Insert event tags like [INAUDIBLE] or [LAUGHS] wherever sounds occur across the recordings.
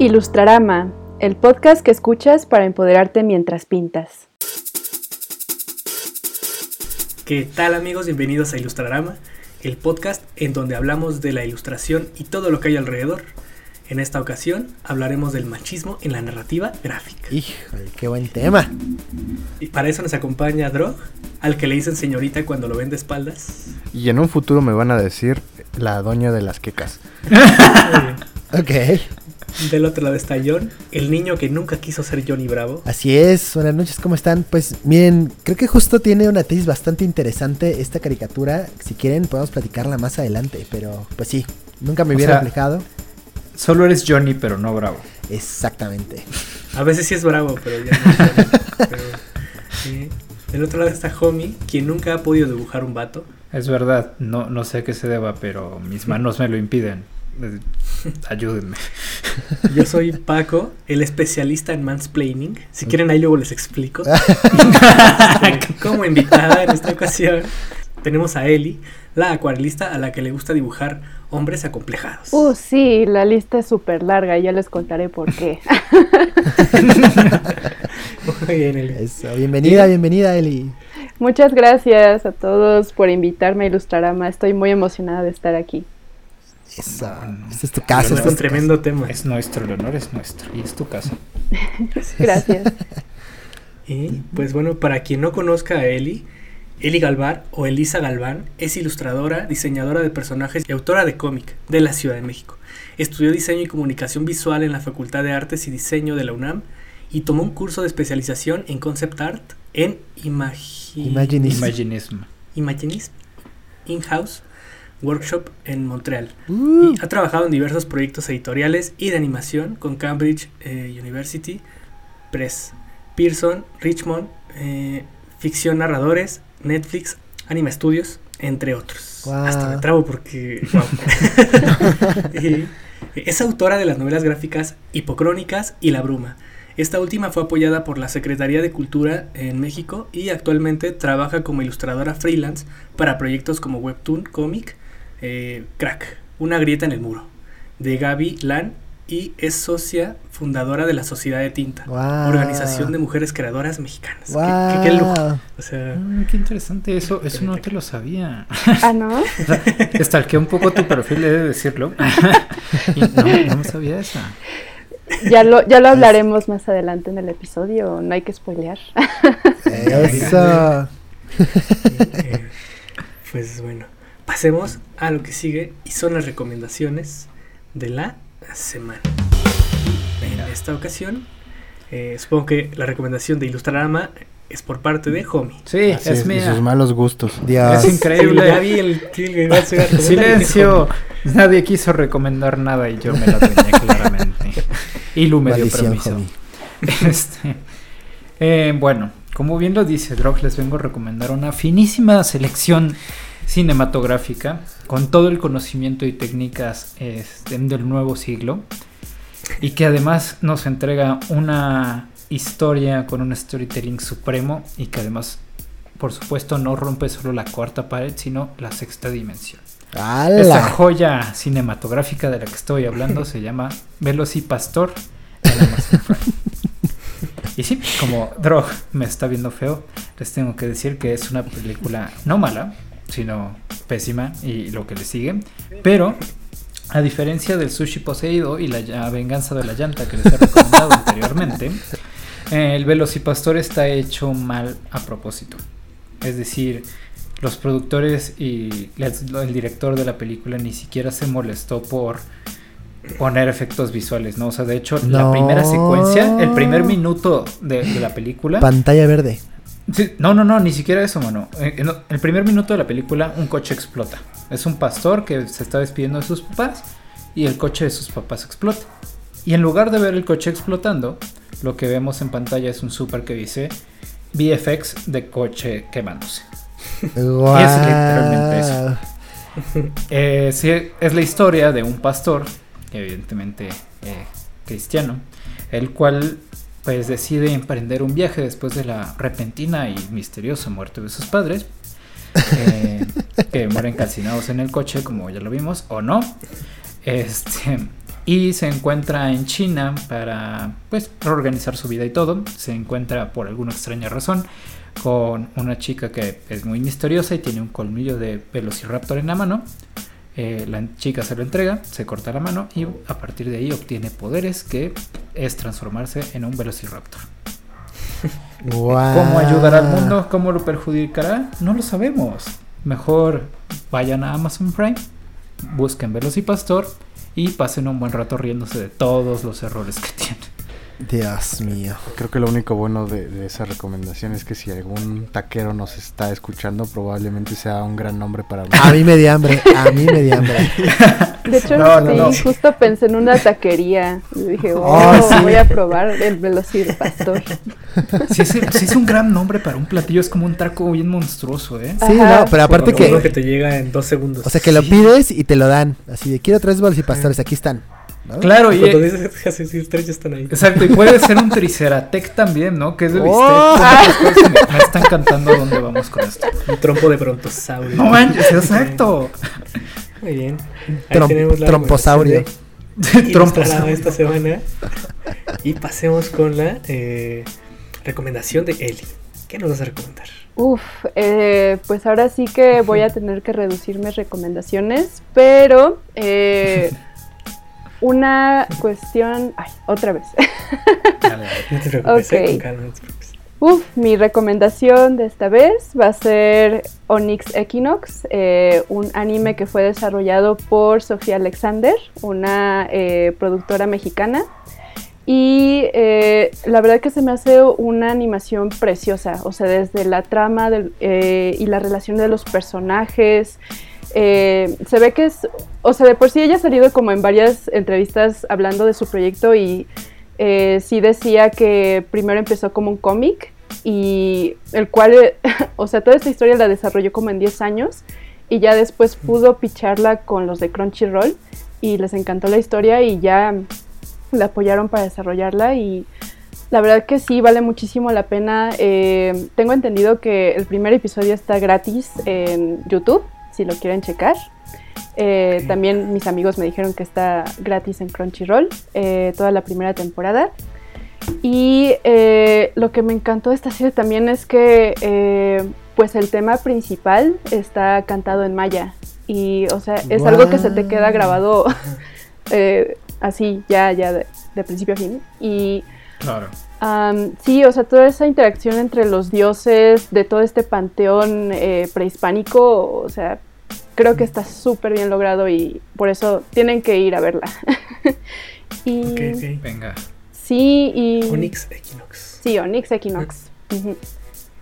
Ilustrarama, el podcast que escuchas para empoderarte mientras pintas. ¿Qué tal amigos? Bienvenidos a Ilustrarama, el podcast en donde hablamos de la ilustración y todo lo que hay alrededor. En esta ocasión hablaremos del machismo en la narrativa gráfica. Híjole, qué buen tema. Y para eso nos acompaña Drog, al que le dicen señorita cuando lo ven de espaldas. Y en un futuro me van a decir la doña de las quecas. [LAUGHS] Ok, Del otro lado está John, el niño que nunca quiso ser Johnny Bravo. así es. Buenas noches, ¿cómo están? Pues miren, creo que justo tiene una tesis bastante interesante esta caricatura. Si quieren, podemos platicarla más adelante, pero pues sí, nunca me hubiera reflejado. Solo eres Johnny, pero no Bravo. Exactamente. A veces sí es bravo, pero ya no. es Johnny. [LAUGHS] Pero, sí. Del otro lado está Homie, quien nunca ha podido dibujar un vato. Es verdad, no, no sé a qué se deba, pero mis [LAUGHS] manos me lo impiden. Ayúdenme. Yo soy Paco, el especialista en mansplaining. Si quieren ahí luego les explico. [LAUGHS] Como invitada en esta ocasión tenemos a Eli, la acuarelista a la que le gusta dibujar hombres acomplejados. Uh, sí, la lista es súper larga, ya les contaré por qué. Muy bien, Eli. Eso, bienvenida, bienvenida, Eli. Muchas gracias a todos por invitarme a Ilustrarama. Estoy muy emocionada de estar aquí. Eso. Este es tu casa. es este un es tremendo tema. Es nuestro, el honor es nuestro. Y es tu casa. [LAUGHS] Gracias. Y pues bueno, para quien no conozca a Eli, Eli Galvar o Elisa Galván es ilustradora, diseñadora de personajes y autora de cómic de la Ciudad de México. Estudió diseño y comunicación visual en la Facultad de Artes y Diseño de la UNAM y tomó un curso de especialización en concept art en imagi- Imaginism. Imaginism. Imaginism In-House Workshop en Montreal. Uh, Y ha trabajado en diversos proyectos editoriales y de animación con Cambridge eh, University Press, Pearson, Richmond, eh, Ficción Narradores, Netflix, Anime Studios, entre otros. Hasta me trabo porque... [LAUGHS] [LAUGHS] Y es autora de las novelas gráficas Hipocrónicas y La Bruma. Esta última fue apoyada por la Secretaría de Cultura en México y actualmente trabaja como ilustradora freelance para proyectos como Webtoon Comic, eh, Crack, Una grieta en el muro, de Gaby Lan y es socia fundadora de la Sociedad de Tinta. Organización de Mujeres Creadoras Mexicanas. Qué- guau. Qué, qué lujo. O sea, Ah, qué interesante, eso, eso no te lo sabía. [LAUGHS] Ah, ¿no? [LAUGHS] Estalqué un poco tu perfil, he de decirlo. [LAUGHS] y no, no sabía esa. Ya lo, ya lo hablaremos más adelante en el episodio, no hay que spoilear. Eso. eh, pues bueno, pasemos a lo que sigue y son las recomendaciones de la semana. En esta ocasión, eh, supongo que la recomendación de Ilustrarama es por parte de Homie. Sí, Así es es, y mía. sus malos gustos. Dios. Es increíble. Ya vi el el que iba a hacer recomendar y Silencio. [LAUGHS] Nadie quiso recomendar nada y yo me la tenía [LAUGHS] claramente. Y Lu me dio Maldición, permiso. [LAUGHS] Este, eh, bueno, como bien lo dice Drog, les vengo a recomendar una finísima selección cinematográfica con todo el conocimiento y técnicas este, del nuevo siglo y que además nos entrega una historia con un storytelling supremo y que además, por supuesto, no rompe solo la cuarta pared, sino la sexta dimensión. Esta ¡Hala! joya cinematográfica de la que estoy hablando se llama Velocipastor. Y sí, como Drog me está viendo feo, les tengo que decir que es una película no mala, sino pésima y lo que le sigue. Pero, a diferencia del sushi poseído y la venganza de la llanta que les he recomendado anteriormente, [LAUGHS] eh, el Velocipastor está hecho mal a propósito. Es decir, los productores y el director de la película ni siquiera se molestó por poner efectos visuales, ¿no? O sea, de hecho, la primera secuencia, el primer minuto de, de la película... Pantalla verde. Sí, no, no, no, ni siquiera eso, mano. Eh, En el primer minuto de la película, un coche explota. Es un pastor que se está despidiendo de sus papás y el coche de sus papás explota. Y en lugar de ver el coche explotando, lo que vemos en pantalla es un super que dice VFX de coche quemándose. [LAUGHS] Guau. literalmente eso. Eh, sí, es la historia de un pastor, evidentemente eh, cristiano, el cual pues decide emprender un viaje después de la repentina y misteriosa muerte de sus padres, eh, que mueren calcinados en el coche, como ya lo vimos, o no. Este, y se encuentra en China para pues reorganizar su vida y todo. Se encuentra por alguna extraña razón con una chica que es muy misteriosa y tiene un colmillo de velociraptor en la mano. Eh, la chica se lo entrega, se corta la mano y a partir de ahí obtiene poderes que es transformarse en un velociraptor. [LAUGHS] ¿Cómo ayudará al mundo? ¿Cómo lo perjudicará? No lo sabemos. Mejor vayan a Amazon Prime, busquen Velocipastor y pasen un buen rato riéndose de todos los errores que [LAUGHS] tiene. Dios mío. Creo que lo único bueno de, de esa recomendación es que si algún taquero nos está escuchando, probablemente sea un gran nombre para A mí me di hambre, a mí me di hambre. De hecho, No, no, sí, no. justo pensé en una taquería. Y dije, oh, Oh, sí. voy a probar [LAUGHS] el Velociraptor. Si es, si es un gran nombre para un platillo, es como un taco bien monstruoso, ¿eh? Sí, Ajá. no, pero aparte Uno que, que te llega en dos segundos. o sea, que lo Sí. pides y te lo dan. Así de, quiero tres bolos y pastores, aquí están. ¿No? Claro, y, Cuando dices [LAUGHS] que haces así, tres ya están ahí. exacto, y puede ser un triceratec también, ¿no? Que es de bistec. Oh. Muchas cosas. Me, me está encantando dónde vamos con esto. Un trompo de brontosaurio. No manches, exacto. Muy bien. Ahí Trom- tenemos la tromposaurio. recomendación de [LAUGHS] Trompos. Ilustrada esta semana. Y pasemos con la eh, recomendación de Eli. ¿Qué nos vas a recomendar? Uf, eh, pues ahora sí que voy a [LAUGHS] tener que reducir mis recomendaciones, pero eh, una cuestión... Ay, otra vez. Dale. No te preocupes, eh, Ok. con calma, no te preocupes. Uf, mi recomendación de esta vez va a ser Onyx Equinox, eh, un anime que fue desarrollado por Sofía Alexander, una eh, productora mexicana. Y eh, la verdad que se me hace una animación preciosa, o sea, desde la trama del- eh, y la relación de los personajes. Eh, se ve que es, o sea, de por sí ella ha salido como en varias entrevistas hablando de su proyecto y eh, sí decía que primero empezó como un cómic y el cual, [LAUGHS] o sea, toda esta historia la desarrolló como en 10 años y ya después pudo picharla con los de Crunchyroll y les encantó la historia y ya la apoyaron para desarrollarla y la verdad que sí vale muchísimo la pena. Eh, tengo entendido que el primer episodio está gratis en YouTube, si lo quieren checar. Eh, Ok. También mis amigos me dijeron que está gratis en Crunchyroll eh, toda la primera temporada. Y eh, lo que me encantó de esta serie también es que eh, pues el tema principal está cantado en maya. Y o sea, es algo que se te queda grabado [LAUGHS] eh, así, ya, ya de, de principio a fin. Y Claro. Am, sí, o sea, toda esa interacción entre los dioses de todo este panteón eh, prehispánico, o sea, creo que está súper bien logrado y por eso tienen que ir a verla. [LAUGHS] y Ok, ok. Venga. sí, y Onyx Equinox. sí, Onyx Equinox.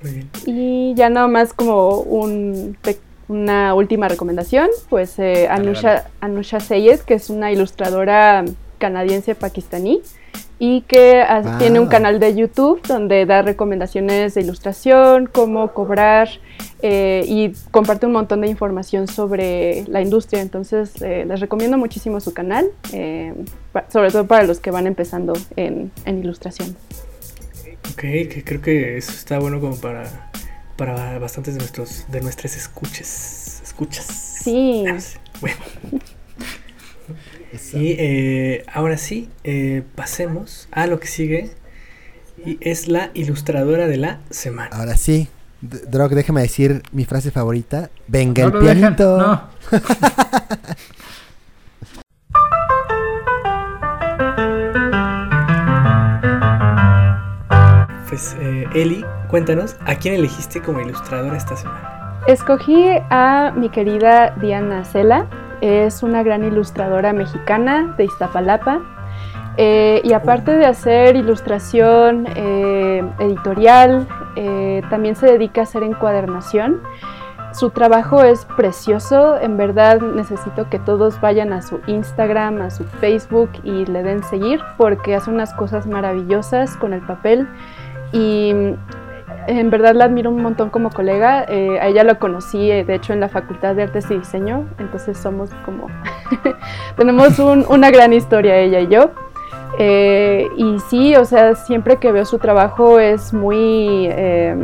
Muy bien. Y ya nada más como un pe- una última recomendación, pues eh, Anusha. Anusha Sayed, que es una ilustradora canadiense pakistaní y que ah, Wow. tiene un canal de YouTube donde da recomendaciones de ilustración, cómo cobrar eh, y comparte un montón de información sobre la industria. Entonces eh, les recomiendo muchísimo su canal, eh, sobre todo para los que van empezando en, en ilustración. Ok, que creo que eso está bueno como para, para bastantes de nuestros de nuestras escuches. Escuchas. Sí. Ah, [LAUGHS] sí. Bueno, [LAUGHS] Y eh, ahora sí, eh, pasemos a lo que sigue. Y es la ilustradora de la semana. Ahora sí. D- Drog, déjame decir mi frase favorita. Venga No el pianito. No. [LAUGHS] Pues eh, Eli, cuéntanos, ¿a quién elegiste como ilustradora esta semana? Escogí a mi querida Diana Cela, es una gran ilustradora mexicana de Iztapalapa. eh, y aparte de hacer ilustración eh, editorial, eh, también se dedica a hacer encuadernación. Su trabajo es precioso, en verdad necesito que todos vayan a su Instagram, a su Facebook y le den seguir porque hace unas cosas maravillosas con el papel y en verdad la admiro un montón como colega. eh, a ella la conocí, eh, de hecho, en la Facultad de Artes y Diseño, entonces somos como... [LAUGHS] tenemos un- una gran historia ella y yo. Eh, y sí, o sea, siempre que veo su trabajo es muy... eh,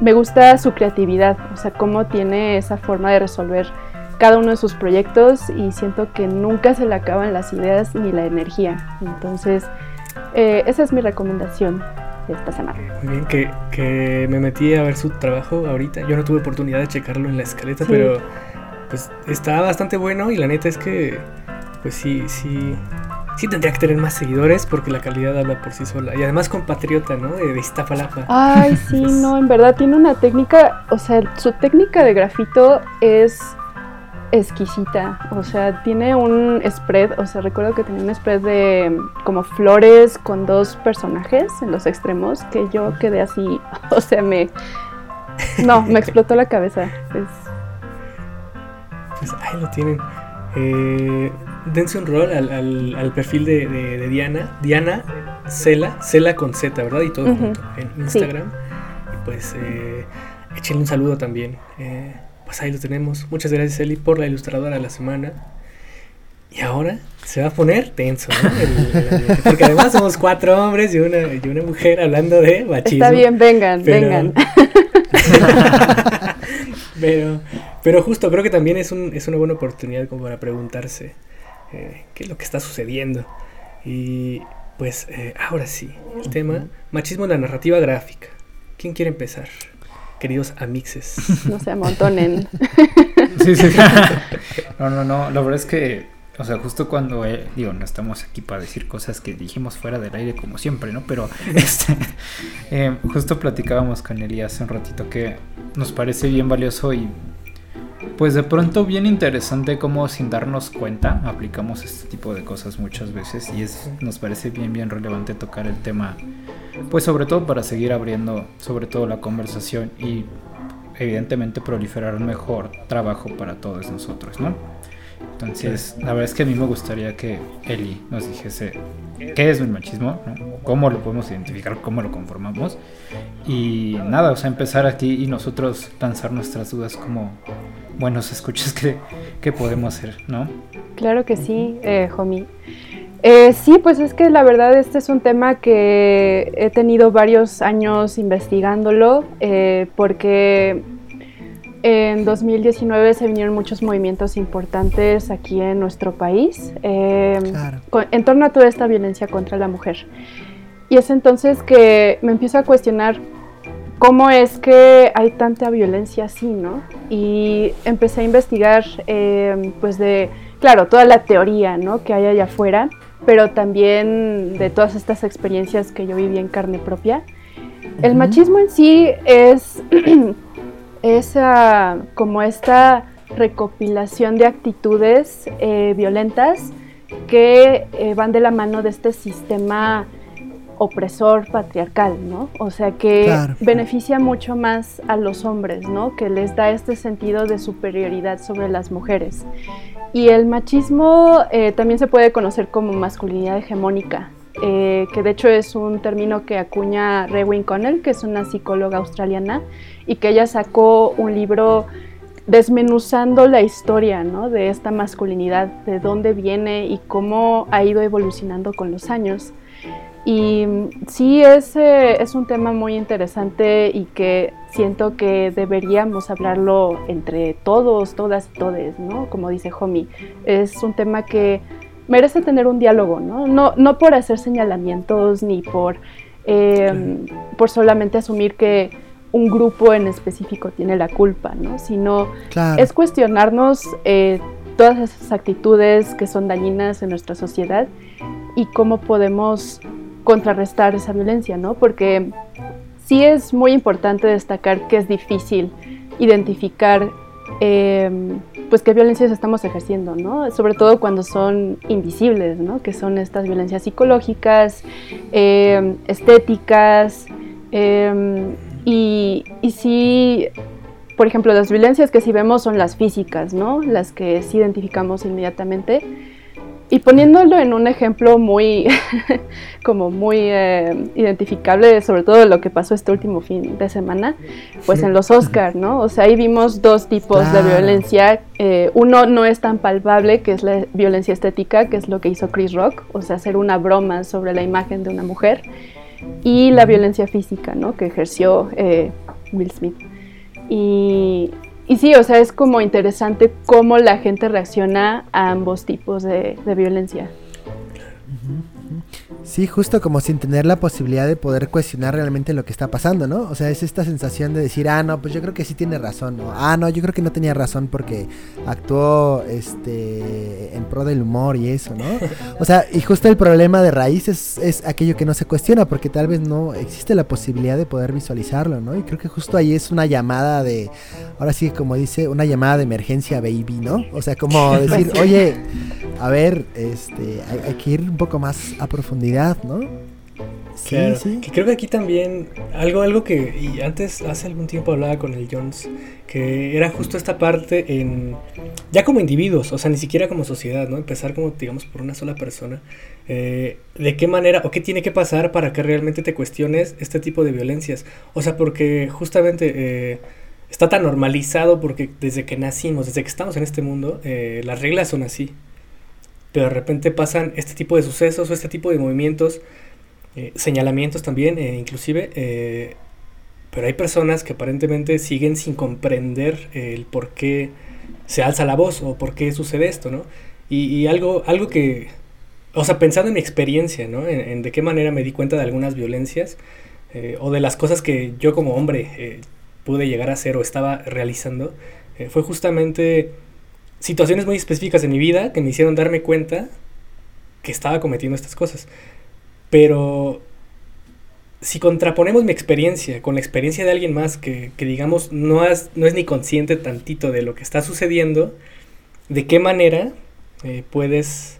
me gusta su creatividad, o sea, cómo tiene esa forma de resolver cada uno de sus proyectos y siento que nunca se le acaban las ideas ni la energía. Entonces, eh, esa es mi recomendación de esta semana. Muy bien, que, que, me metí a ver su trabajo ahorita. Yo no tuve oportunidad de checarlo en la escaleta, pero pues está bastante bueno y la neta es que, pues sí, sí, sí tendría que tener más seguidores porque la calidad habla por sí sola. Y además compatriota, ¿no? De, de Iztapalapa. Ay, sí, [LAUGHS] no, en verdad tiene una técnica, o sea, su técnica de grafito es exquisita. O sea, tiene un spread, o sea, recuerdo que tenía un spread de como flores con dos personajes en los extremos que yo quedé así, [LAUGHS] o sea, me... No, me explotó la cabeza. Es... Pues ahí lo tienen. Eh, dense un rol al, al, al perfil de, de, de, Diana. Diana Cela, Cela con Z, ¿verdad? Y todo uh -huh. junto en Instagram. Sí. Y pues eh, échenle un saludo también. Eh, pues ahí lo tenemos. Muchas gracias, Eli, por la ilustradora de la semana. Y ahora se va a poner tenso, ¿no? El, el, porque además somos cuatro hombres y una, y una mujer hablando de machismo. Está bien, vengan, pero, vengan. [LAUGHS] pero, pero justo creo que también es, un, es una buena oportunidad como para preguntarse eh, qué es lo que está sucediendo. Y pues eh, ahora sí, el tema, machismo en la narrativa gráfica. ¿Quién quiere empezar? Queridos amixes. No se amontonen. [LAUGHS] sí, sí. [LAUGHS] No, no, no. La verdad es que, o sea, justo cuando, eh, digo, no estamos aquí para decir cosas que dijimos fuera del aire como siempre, ¿no? Pero [LAUGHS] este, eh, justo platicábamos con Eli hace un ratito que nos parece bien valioso y pues de pronto bien interesante cómo sin darnos cuenta aplicamos este tipo de cosas muchas veces y es nos parece bien bien relevante tocar el tema pues sobre todo para seguir abriendo sobre todo la conversación y evidentemente proliferar un mejor trabajo para todos nosotros, ¿no? Entonces, la verdad es que a mí me gustaría que Eli nos dijese qué es el machismo, cómo lo podemos identificar, cómo lo conformamos. Y nada, o sea, empezar aquí y nosotros lanzar nuestras dudas como buenos escuchas que, que podemos hacer, ¿no? Claro que sí, eh, homie. Eh, sí, pues es que la verdad este es un tema que he tenido varios años investigándolo eh, porque en 2019 se vinieron muchos movimientos importantes aquí en nuestro país eh, claro. con, en torno a toda esta violencia contra la mujer. Y es entonces que me empiezo a cuestionar cómo es que hay tanta violencia así, ¿no? Y empecé a investigar, eh, pues de, claro, toda la teoría, ¿no? Que hay allá afuera, pero también de todas estas experiencias que yo viví en carne propia. El machismo en sí es [CLEARS THROAT] es uh, como esta recopilación de actitudes eh, violentas que eh, van de la mano de este sistema opresor patriarcal, ¿no? O sea, que claro. beneficia mucho más a los hombres, ¿no? Que les da este sentido de superioridad sobre las mujeres. Y el machismo eh, también se puede conocer como masculinidad hegemónica, eh, que de hecho es un término que acuña Rewin Connell, que es una psicóloga australiana, y que ella sacó un libro desmenuzando la historia ¿no? de esta masculinidad, de dónde viene y cómo ha ido evolucionando con los años. Y sí, es, es un tema muy interesante y que siento que deberíamos hablarlo entre todos, todas y todes, ¿no? Como dice Homie. Es un tema que merece tener un diálogo, ¿no? No, no por hacer señalamientos ni por, eh, por solamente asumir que un grupo en específico tiene la culpa, ¿no? Sino claro. es cuestionarnos eh, todas esas actitudes que son dañinas en nuestra sociedad y cómo podemos contrarrestar esa violencia, ¿no? Porque sí es muy importante destacar que es difícil identificar eh, pues qué violencias estamos ejerciendo, ¿no? Sobre todo cuando son invisibles, ¿no? Que son estas violencias psicológicas, eh, estéticas, eh, y, sí, por ejemplo, las violencias que sí vemos son las físicas, ¿no? Las que sí identificamos inmediatamente. Y poniéndolo en un ejemplo muy, [LAUGHS] como muy eh, identificable, sobre todo lo que pasó este último fin de semana, pues en los Oscars, ¿no? O sea, ahí vimos dos tipos claro. de violencia. Eh, uno no es tan palpable, que es la violencia estética, que es lo que hizo Chris Rock, o sea, hacer una broma sobre la imagen de una mujer, y la violencia física, ¿no? Que ejerció eh, Will Smith. Y, y sí, o sea, es como interesante cómo la gente reacciona a ambos tipos de, de violencia. Sí, justo como sin tener la posibilidad de poder cuestionar realmente lo que está pasando, ¿no? O sea, es esta sensación de decir, ah, no, pues yo creo que sí tiene razón, ¿no? Ah, no, yo creo que no tenía razón porque actuó, este, en pro del humor y eso, ¿no? O sea, y justo el problema de raíz es, es aquello que no se cuestiona porque tal vez no existe la posibilidad de poder visualizarlo, ¿no? Y creo que justo ahí es una llamada de, ahora sí, como dice, una llamada de emergencia, baby, ¿no? O sea, como [LAUGHS] decir, oye, a ver, este, hay, hay que ir un poco más a profundidad, ¿no? Sí, sí. Que creo que aquí también algo, algo que y antes hace algún tiempo hablaba con el Jones que era justo esta parte en ya como individuos, o sea, ni siquiera como sociedad, ¿no? Empezar como digamos por una sola persona. Eh, de qué manera o qué tiene que pasar para que realmente te cuestiones este tipo de violencias. O sea, porque justamente eh, está tan normalizado porque desde que nacimos, desde que estamos en este mundo, eh, las reglas son así pero de repente pasan este tipo de sucesos o este tipo de movimientos, eh, señalamientos también, eh, inclusive, eh, pero hay personas que aparentemente siguen sin comprender el por qué se alza la voz o por qué sucede esto, ¿no? Y, algo, algo que, o sea, pensando en mi experiencia, ¿no? En, de qué manera me di cuenta de algunas violencias o de las cosas que yo como hombre pude llegar a hacer o estaba realizando, fue justamente situaciones muy específicas en mi vida que me hicieron darme cuenta que estaba cometiendo estas cosas. Pero si contraponemos mi experiencia con la experiencia de alguien más que, digamos no es, no es ni consciente tantito de lo que está sucediendo, ¿de qué manera eh, puedes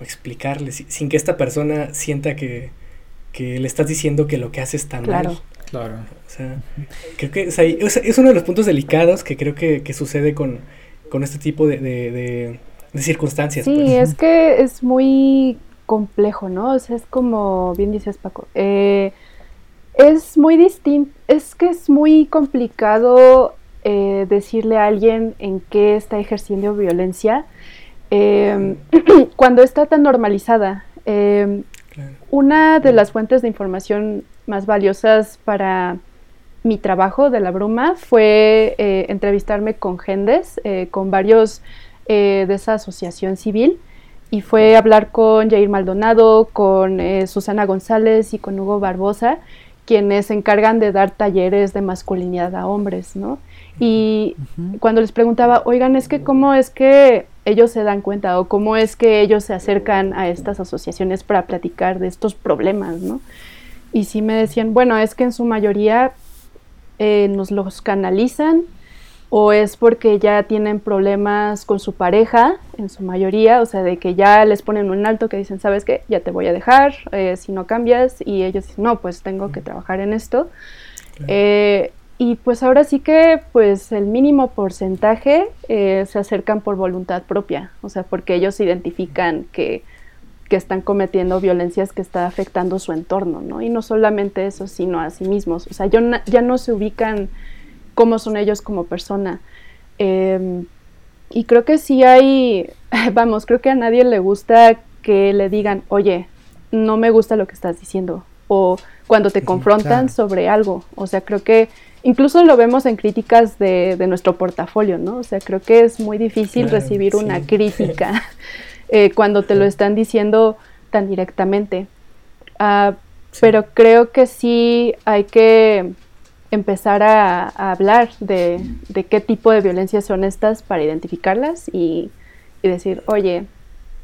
explicarle sin que esta persona sienta que, le estás diciendo que lo que hace está mal? Claro. O sea, creo que es, uno de los puntos delicados que creo que sucede con, con este tipo de, de, circunstancias. Sí, pues. es que es muy complejo, ¿no? O sea, es como bien dices Paco, eh, es muy distinto, es que es muy complicado eh, decirle a alguien en qué está ejerciendo violencia em, [CLEARS THROAT] cuando está tan normalizada. Em, una de las fuentes de información más valiosas para mi trabajo de la bruma fue eh, entrevistarme con Gendes, eh, con varios eh, de esa asociación civil, y fue hablar con Jair Maldonado, con Susana González y con Hugo Barbosa, quienes se encargan de dar talleres de masculinidad a hombres, ¿no? Y cuando les preguntaba, oigan, es que cómo es que ellos se dan cuenta o cómo es que ellos se acercan a estas asociaciones para platicar de estos problemas, ¿no? Y sí me decían, bueno, es que en su mayoría eh, nos los canalizan o es porque ya tienen problemas con su pareja, en su mayoría, o sea, de que ya les ponen un alto que dicen, sabes qué, ya te voy a dejar eh, si no cambias, y ellos dicen, no, pues tengo que trabajar en esto. Eh, y pues ahora sí que, pues el mínimo porcentaje se acercan por voluntad propia, o sea, porque ellos identifican que que están cometiendo violencias que está afectando su entorno, ¿no? Y no solamente eso, sino a sí mismos. O sea, ya no se ubican cómo son ellos como persona. Em, y creo que sí hay, [LAUGHS] vamos, creo que a nadie le gusta que le digan, oye, no me gusta lo que estás diciendo. O cuando te confrontan sobre algo. O sea, creo que incluso lo vemos en críticas de, nuestro portafolio, ¿no? O sea, creo que es muy difícil recibir una crítica. [LAUGHS] Eh, cuando te lo están diciendo tan directamente. Ah, pero creo que sí hay que empezar a, hablar de, qué tipo de violencias son estas para identificarlas y, decir, oye,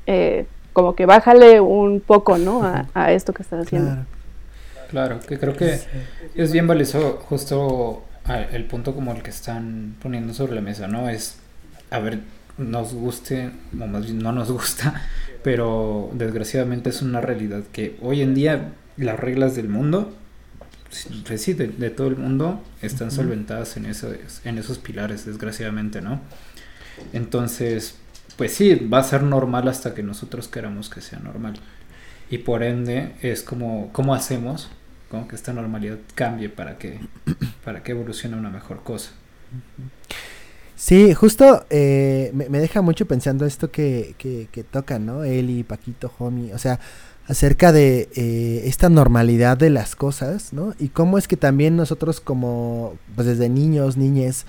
eh, como que bájale un poco, ¿no? A, esto que estás haciendo. Claro. que creo que es bien valioso justo el punto como el que están poniendo sobre la mesa, ¿no? Es, a ver, nos guste, o más bien no nos gusta, pero desgraciadamente es una realidad que hoy en día las reglas del mundo, pues sí, de, todo el mundo, están solventadas en esos, en esos pilares, desgraciadamente, ¿no? Entonces, pues sí, va a ser normal hasta que nosotros queramos que sea normal. Y por ende, es como, ¿cómo hacemos? Como que esta normalidad cambie para que, para que evolucione una mejor cosa. Sí, justo eh, me, deja mucho pensando esto que, que, tocan, ¿no? Eli, Paquito, Homie, o sea, acerca de eh, esta normalidad de las cosas, ¿no? Y cómo es que también nosotros como, pues desde niños, niñes,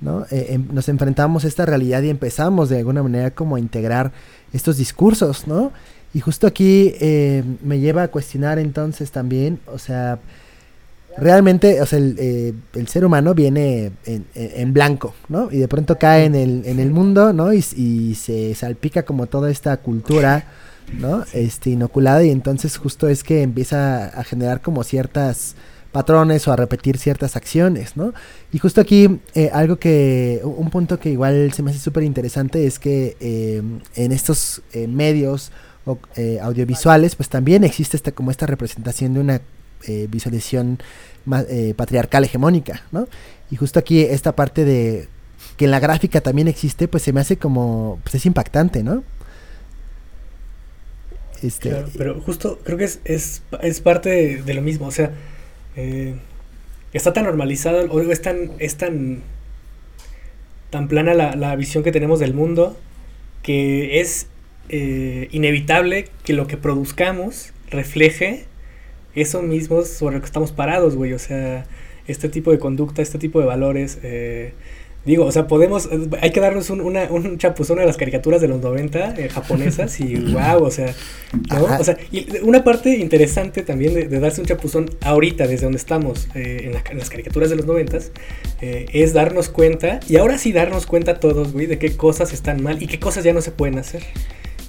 ¿no? Eh, em, nos enfrentamos a esta realidad y empezamos de alguna manera como a integrar estos discursos, ¿no? Y justo aquí eh, me lleva a cuestionar entonces también, o sea, realmente, o sea, el, eh, el ser humano viene en, blanco, ¿no? Y de pronto cae en el, en el mundo, ¿no? Y, se salpica como toda esta cultura, ¿no? Este, inoculada y entonces justo es que empieza a generar como ciertas patrones o a repetir ciertas acciones, ¿no? Y justo aquí eh, algo que, un punto que igual se me hace súper interesante es que eh, en estos eh, medios o, audiovisuales pues también existe esta, como esta representación de una visualización patriarcal hegemónica, ¿no? Y justo aquí esta parte de que en la gráfica también existe pues se me hace como, pues es impactante, ¿no? Este, pero justo creo que es, es, es parte de lo mismo, o sea, eh, está tan normalizado, o es tan, es tan, tan plana la, visión que tenemos del mundo que es eh, inevitable que lo que produzcamos refleje eso mismo sobre lo que estamos parados, güey. O sea, este tipo de conducta, este tipo de valores. Eh, Digo, o sea, podemos, hay que darnos un, una, un chapuzón a las caricaturas de los 90 eh, japonesas y [LAUGHS] wow, o sea, ¿no? O sea, y una parte interesante también de, darse un chapuzón ahorita, desde donde estamos, eh, en, las caricaturas de los 90 eh, es darnos cuenta, y ahora sí darnos cuenta todos, güey, de qué cosas están mal y qué cosas ya no se pueden hacer.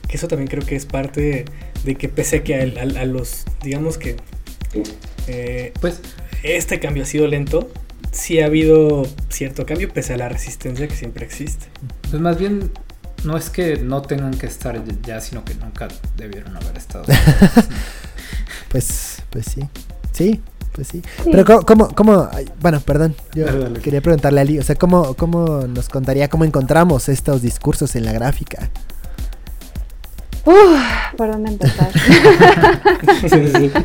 Que eso también creo que es parte de, que pese que a, a, los, digamos que, pues, este cambio ha sido lento, sí ha habido cierto cambio pese a la resistencia que siempre existe. Pues más bien no es que no tengan que estar ya, sino que nunca debieron haber estado. [LAUGHS] [LAUGHS] pues, pues sí. Sí, pues sí. Pero ¿cómo, cómo, bueno, perdón, yo quería preguntarle a Ali, o sea, ¿cómo, ¿cómo nos contaría cómo encontramos estos discursos en la gráfica? Uf, ¿por dónde empezar? [LAUGHS]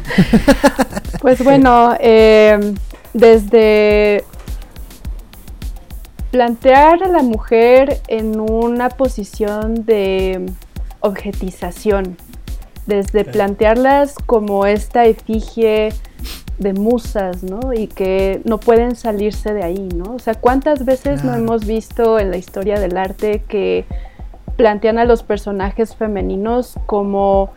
pues bueno, eh, desde plantear a la mujer en una posición de objetización, desde plantearlas como esta efigie de musas, ¿no? Y que no pueden salirse de ahí, ¿no? O sea, ¿cuántas veces no hemos visto en la historia del arte que plantean a los personajes femeninos como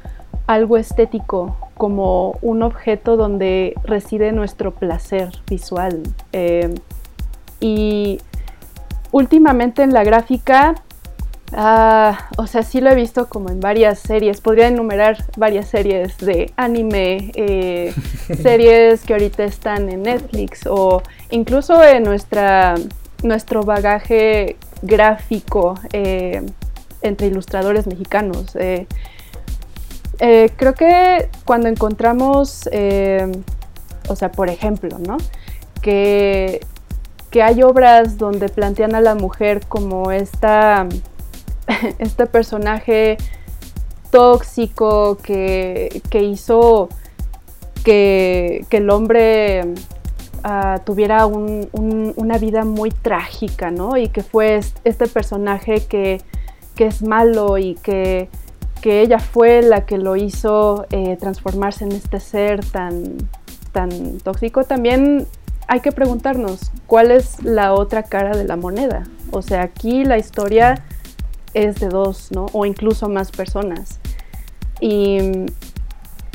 algo estético, como un objeto donde reside nuestro placer visual. Eh, y últimamente en la gráfica, ah, o sea, sí lo he visto como en varias series, podría enumerar varias series de anime, eh, [LAUGHS] series que ahorita están en Netflix o incluso en nuestra, nuestro bagaje gráfico eh, entre ilustradores mexicanos. Eh, creo que cuando encontramos, eh, o sea, por ejemplo, ¿no? Que, que, hay obras donde plantean a la mujer como esta, [LAUGHS] este personaje tóxico que, que hizo que, que, el hombre uh, tuviera un, un, una vida muy trágica, ¿no? Y que fue este personaje que, que es malo y que que ella fue la que lo hizo eh, transformarse en este ser tan, tan tóxico, también hay que preguntarnos cuál es la otra cara de la moneda. O sea, aquí la historia es de dos, ¿no? O incluso más personas. Y,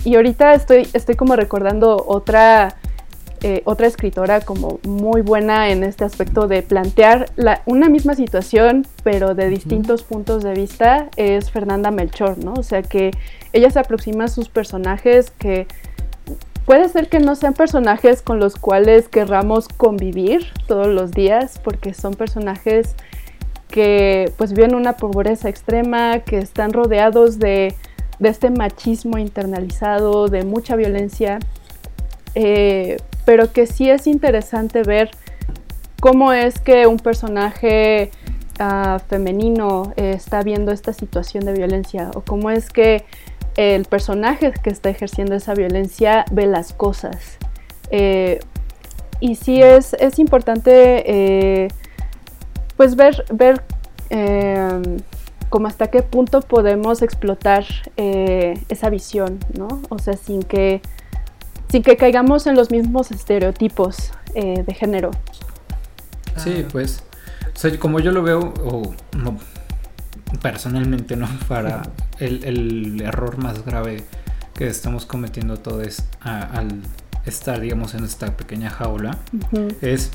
y ahorita estoy, estoy como recordando otra eh, otra escritora como muy buena en este aspecto de plantear una misma situación, pero de distintos puntos de vista, es Fernanda Melchor, ¿no? O sea que ella se aproxima a sus personajes que puede ser que no sean personajes con los cuales querramos convivir todos los días, porque son personajes que pues viven una pobreza extrema, que están rodeados de, de este machismo internalizado, de mucha violencia. Eh, pero que sí es interesante ver cómo es que un personaje ah, femenino eh, está viendo esta situación de violencia o cómo es que el personaje que está ejerciendo esa violencia ve las cosas. Eh, y sí es, es importante eh, pues ver, ver como hasta qué punto podemos explotar esa visión, ¿no? O sea, sin que sin que caigamos en los mismos estereotipos eh, de género. Sí, pues O sea, como yo lo veo, o no, personalmente, ¿no? [LAUGHS] Para el, el error más grave que estamos cometiendo todos a- al estar, digamos, en esta pequeña jaula, es,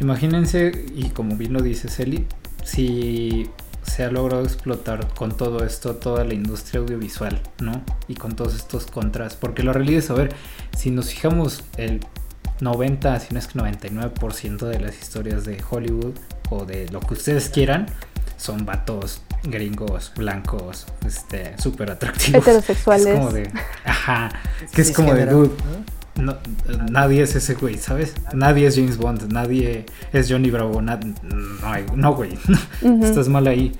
imagínense, y como bien lo dice Celi, si se ha logrado explotar con todo esto toda la industria audiovisual, ¿no? Y con todos estos contras, porque la realidad es, a ver, si nos fijamos el 90, si no es que 99% de las historias de Hollywood o de lo que ustedes quieran, son vatos gringos, blancos, este, súper atractivos. Heterosexuales. Es como de, ajá, que es como de, dude, ¿no? nadie es ese güey, ¿sabes? Nadie es James Bond, nadie es Johnny Bravo, no, hay- no, güey, [LAUGHS] Ujú. estás mal ahí.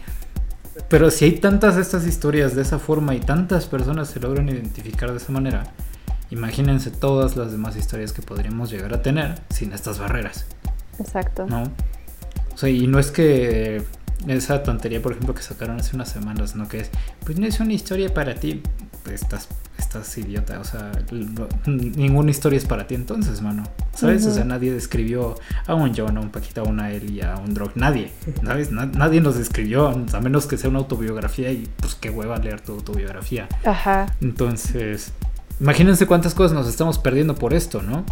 Pero si hay tantas de estas historias de esa forma y tantas personas se logran identificar de esa manera, imagínense todas las demás historias que podríamos llegar a tener sin estas barreras, Exacto. ¿no? O sea, y no es que esa tontería, por ejemplo, que sacaron hace unas semanas, ¿no? Que es, pues no es una historia para ti, estás, estás idiota, o sea, lo- ninguna historia es para ti entonces, mano, ¿sabes? O sea, nadie describió a un John, a un Paquita, a una Ellie, a un Drog, nadie, ¿sabes? Na- nadie nos describió, a menos que sea una autobiografía y pues qué hueva leer tu autobiografía. Ajá. Entonces, imagínense cuántas cosas nos estamos perdiendo por esto, ¿no?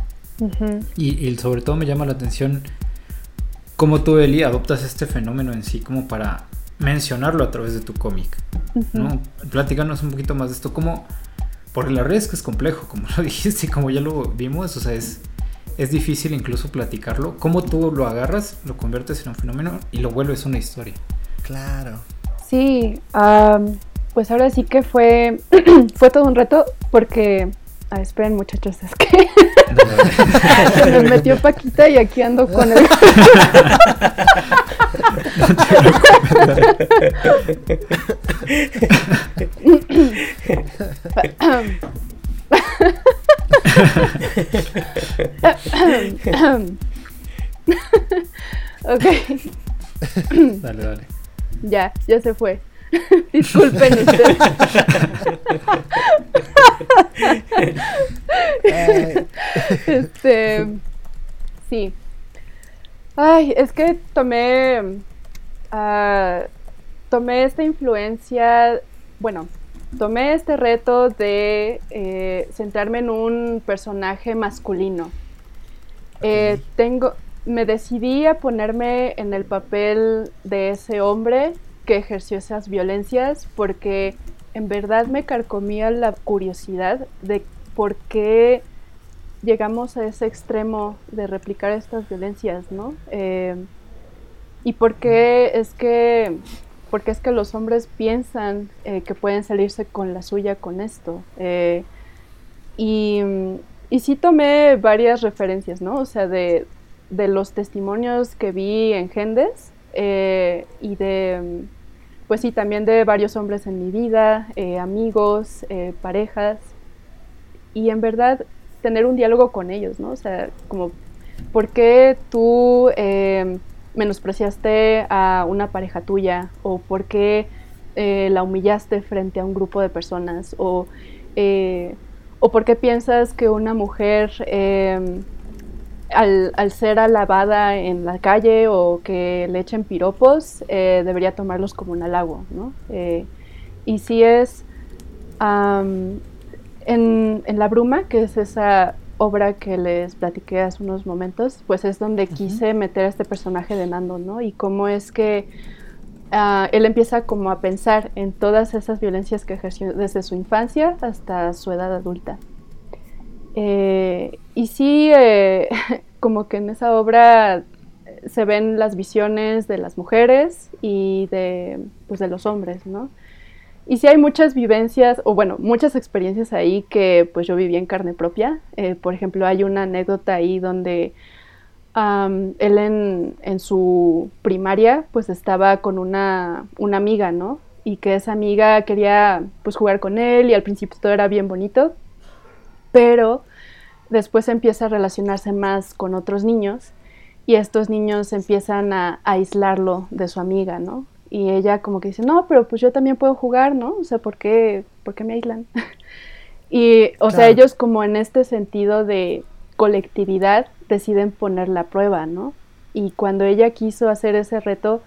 Y sobre todo me llama la atención cómo tú, Eli, adoptas este fenómeno en sí como para mencionarlo a través de tu cómic. ¿no? Platícanos un poquito más de esto, cómo... Porque la red es que es complejo, como [LAUGHS] lo dijiste y como ya lo vimos, o sea, es, es difícil incluso platicarlo. ¿Cómo tú lo agarras, lo conviertes en un fenómeno y lo vuelves una historia? Claro. Sí, am, pues ahora sí que fue, [CLEARS THROAT] fue todo un reto porque, ah, esperen muchachos, es que [LAUGHS] se me metió Paquita y aquí ando con el... [LAUGHS] ok, Dale, dale. ya, ya se fue. [LAUGHS] Disculpen ustedes. [LAUGHS] Este, sí. Ay, es que tomé, ah, tomé esta influencia, bueno, tomé este reto de eh, centrarme en un personaje masculino. Eh, tengo, me decidí a ponerme en el papel de ese hombre que ejerció esas violencias porque en verdad me carcomía la curiosidad de por qué llegamos a ese extremo de replicar estas violencias, ¿no? Eh, y por qué es que, por qué es que los hombres piensan eh, que pueden salirse con la suya con esto. Eh, y, y sí tomé varias referencias, ¿no? O sea, de, de los testimonios que vi en Gendes eh, y de, pues sí, también de varios hombres en mi vida, eh, amigos, eh, parejas. Y en verdad tener un diálogo con ellos, ¿no? O sea, como, ¿por qué tú eh, menospreciaste a una pareja tuya? ¿O por qué eh, la humillaste frente a un grupo de personas? ¿O, eh, ¿o por qué piensas que una mujer, eh, al, al ser alabada en la calle o que le echen piropos, debería tomarlos como un halago, ¿no? Y si es... en, en La Bruma, que es esa obra que les platiqué hace unos momentos, pues es donde quise meter a este personaje de Nando, ¿no? Y cómo es que ah, él empieza como a pensar en todas esas violencias que ejerció desde su infancia hasta su edad adulta. Eh, y sí, eh, [LAUGHS] como que en esa obra se ven las visiones de las mujeres y de, pues, de los hombres, ¿no? Y sí hay muchas vivencias, o bueno, muchas experiencias ahí que pues yo viví en carne propia. Eh, por ejemplo, hay una anécdota ahí donde am, él en, en su primaria pues estaba con una, una amiga, ¿no? Y que esa amiga quería pues jugar con él y al principio todo era bien bonito, pero después empieza a relacionarse más con otros niños y estos niños empiezan a aislarlo de su amiga, ¿no? Y ella como que dice, no, pero pues yo también puedo jugar, ¿no? O sea, ¿por qué, ¿por qué me aíslan? [LAUGHS] y, o sea, ellos como en este sentido de colectividad deciden poner la prueba, ¿no? Y cuando ella quiso hacer ese reto,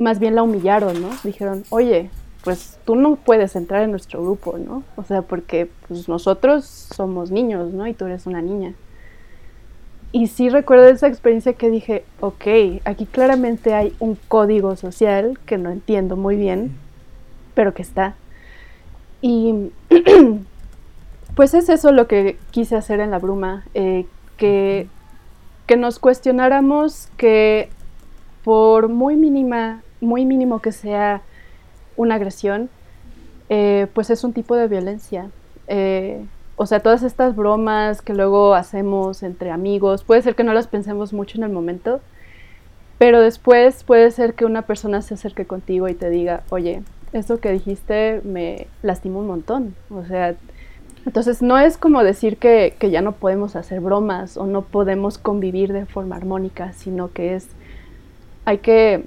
más bien la humillaron, ¿no? Dijeron, oye, pues tú no puedes entrar en nuestro grupo, ¿no? O sea, porque pues, nosotros somos niños, ¿no? Y tú eres una niña. Y sí recuerdo esa experiencia que dije, ok, aquí claramente hay un código social que no entiendo muy bien, pero que está. Y [CLEARS THROAT] pues es eso lo que quise hacer en la bruma, eh, que, que nos cuestionáramos que por muy mínima, muy mínimo que sea una agresión, eh, pues es un tipo de violencia. Eh, o sea, todas estas bromas que luego hacemos entre amigos, puede ser que no las pensemos mucho en el momento, pero después puede ser que una persona se acerque contigo y te diga, oye, eso que dijiste me lastimó un montón. O sea, entonces no es como decir que, que, ya no podemos hacer bromas o no podemos convivir de forma armónica, sino que es, hay que,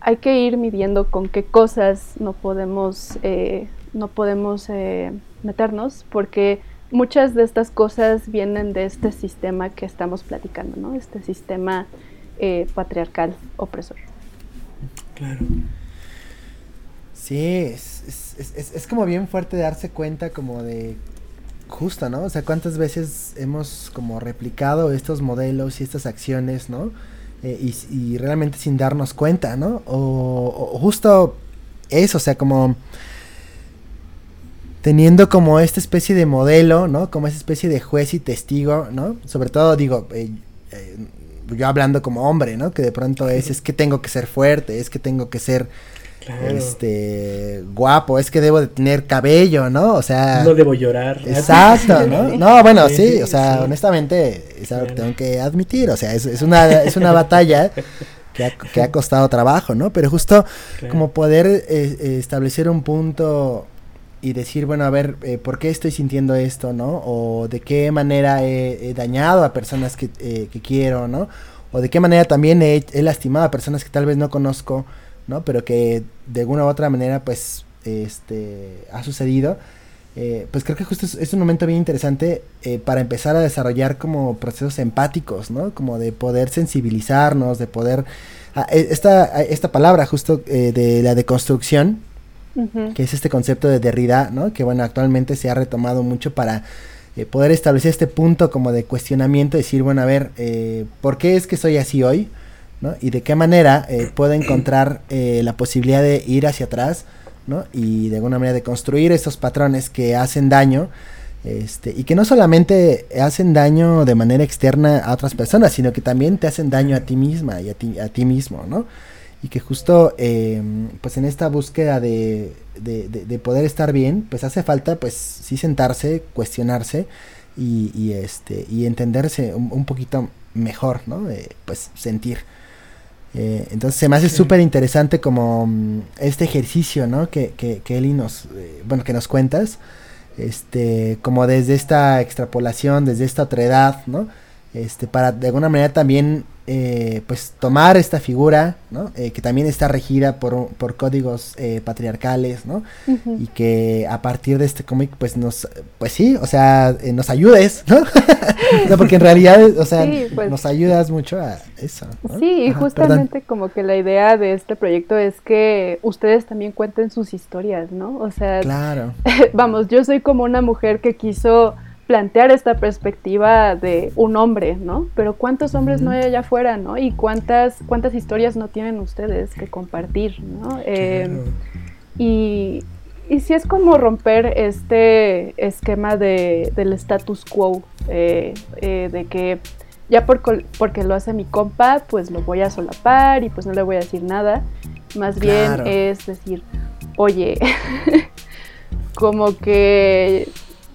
hay que ir midiendo con qué cosas no podemos, eh, no podemos eh, meternos, porque muchas de estas cosas vienen de este sistema que estamos platicando, ¿no? Este sistema eh, patriarcal opresor. Claro. Sí, es, es, es, como bien fuerte darse cuenta como de justo, ¿no? O sea, cuántas veces hemos como replicado estos modelos y estas acciones, ¿no? Eh, y, y, realmente sin darnos cuenta, ¿no? O, o justo eso, o sea, como teniendo como esta especie de modelo, ¿no? Como esa especie de juez y testigo, ¿no? Sobre todo, digo, eh, eh, yo hablando como hombre, ¿no? Que de pronto es, es que tengo que ser fuerte, es que tengo que ser, claro. este, guapo, es que debo de tener cabello, ¿no? O sea... No debo llorar. Exacto, [LAUGHS] ¿no? No, bueno, sí, sí o sea, sí. honestamente, es algo que tengo que admitir, o sea, es, es una, es una batalla que ha, que ha, costado trabajo, ¿no? Pero justo claro. como poder eh, establecer un punto y decir, bueno, a ver, eh, ¿por qué estoy sintiendo esto, no? O de qué manera he, dañado a personas que, eh, que, quiero, ¿no? O de qué manera también he, lastimado a personas que tal vez no conozco, ¿no? Pero que de alguna u otra manera, pues, este, ha sucedido. Eh, pues creo que justo es, es un momento bien interesante eh, para empezar a desarrollar como procesos empáticos, ¿no? Como de poder sensibilizarnos, de poder... Ah, esta, esta palabra justo eh, de la deconstrucción, Que es este concepto de Derrida, ¿no? Que bueno, actualmente se ha retomado mucho para eh, poder establecer este punto como de cuestionamiento, decir, bueno, a ver, eh, ¿por qué es que soy así hoy? ¿no? Y de qué manera eh, [CLEARS THROAT] puedo encontrar la posibilidad de ir hacia atrás, ¿no? Y de alguna manera de construir estos patrones que hacen daño, este, y que no solamente hacen daño de manera externa a otras personas, sino que también te hacen daño a ti misma y a ti, a ti mismo, ¿no? Y que justo eh, pues en esta búsqueda de, de, de, de, poder estar bien pues hace falta pues sí sentarse cuestionarse y, y este y entenderse un, un, poquito mejor no eh, pues sentir. Eh, entonces se me hace súper interesante como um, este ejercicio no que, que, que Eli nos eh, bueno que nos cuentas este como desde esta extrapolación desde esta otra edad no este para de alguna manera también eh, pues tomar esta figura, ¿no? Eh, que también está regida por, por códigos eh, patriarcales, ¿no? Uh -huh. Y que a partir de este cómic, pues nos, pues sí, o sea, eh, nos ayudes, ¿no? [LAUGHS] no porque en realidad, o sea, sí, pues, nos ayudas mucho a eso. ¿no? Sí, y justamente perdón. como que la idea de este proyecto es que ustedes también cuenten sus historias, ¿no? O sea, claro. [LAUGHS] vamos, yo soy como una mujer que quiso plantear esta perspectiva de un hombre, ¿no? Pero cuántos hombres uh -huh. no hay allá afuera, ¿no? Y cuántas cuántas historias no tienen ustedes que compartir, ¿no? Claro. Eh, y, y si es como romper este esquema de, del status quo, eh, eh, de que ya por, porque lo hace mi compa, pues lo voy a solapar y pues no le voy a decir nada. Más claro. bien es decir, oye, [LAUGHS] como que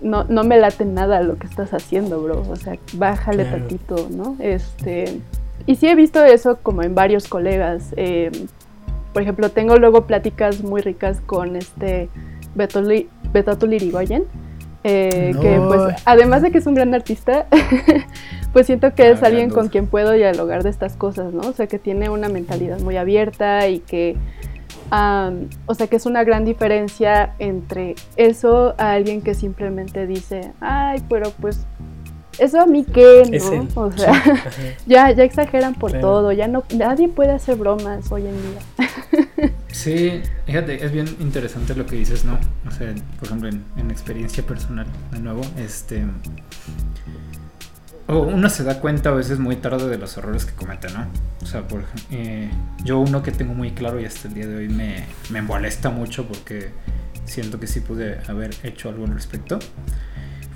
no, no me late nada lo que estás haciendo, bro. O sea, bájale claro. tantito, ¿no? Este, y sí he visto eso como en varios colegas. Eh, por ejemplo, tengo luego pláticas muy ricas con este Beto, Li, Beto Lirigoyen. Eh, no. Que pues, además de que es un gran artista, [LAUGHS] pues siento que ah, es alguien con quien puedo dialogar de estas cosas, ¿no? O sea, que tiene una mentalidad muy abierta y que Um, o sea que es una gran diferencia entre eso a alguien que simplemente dice, ay, pero pues eso a mí qué, ¿no? él. O sea, [LAUGHS] ya, ya exageran por Claro. todo, ya no, nadie puede hacer bromas hoy en día. Sí, fíjate, es bien interesante lo que dices, ¿no? O sea, por ejemplo, en, en experiencia personal, de nuevo, este... uno se da cuenta a veces muy tarde de los errores que comete, ¿no? O sea, por ejemplo, eh, yo uno que tengo muy claro y hasta el día de hoy me, me molesta mucho porque siento que sí pude haber hecho algo al respecto,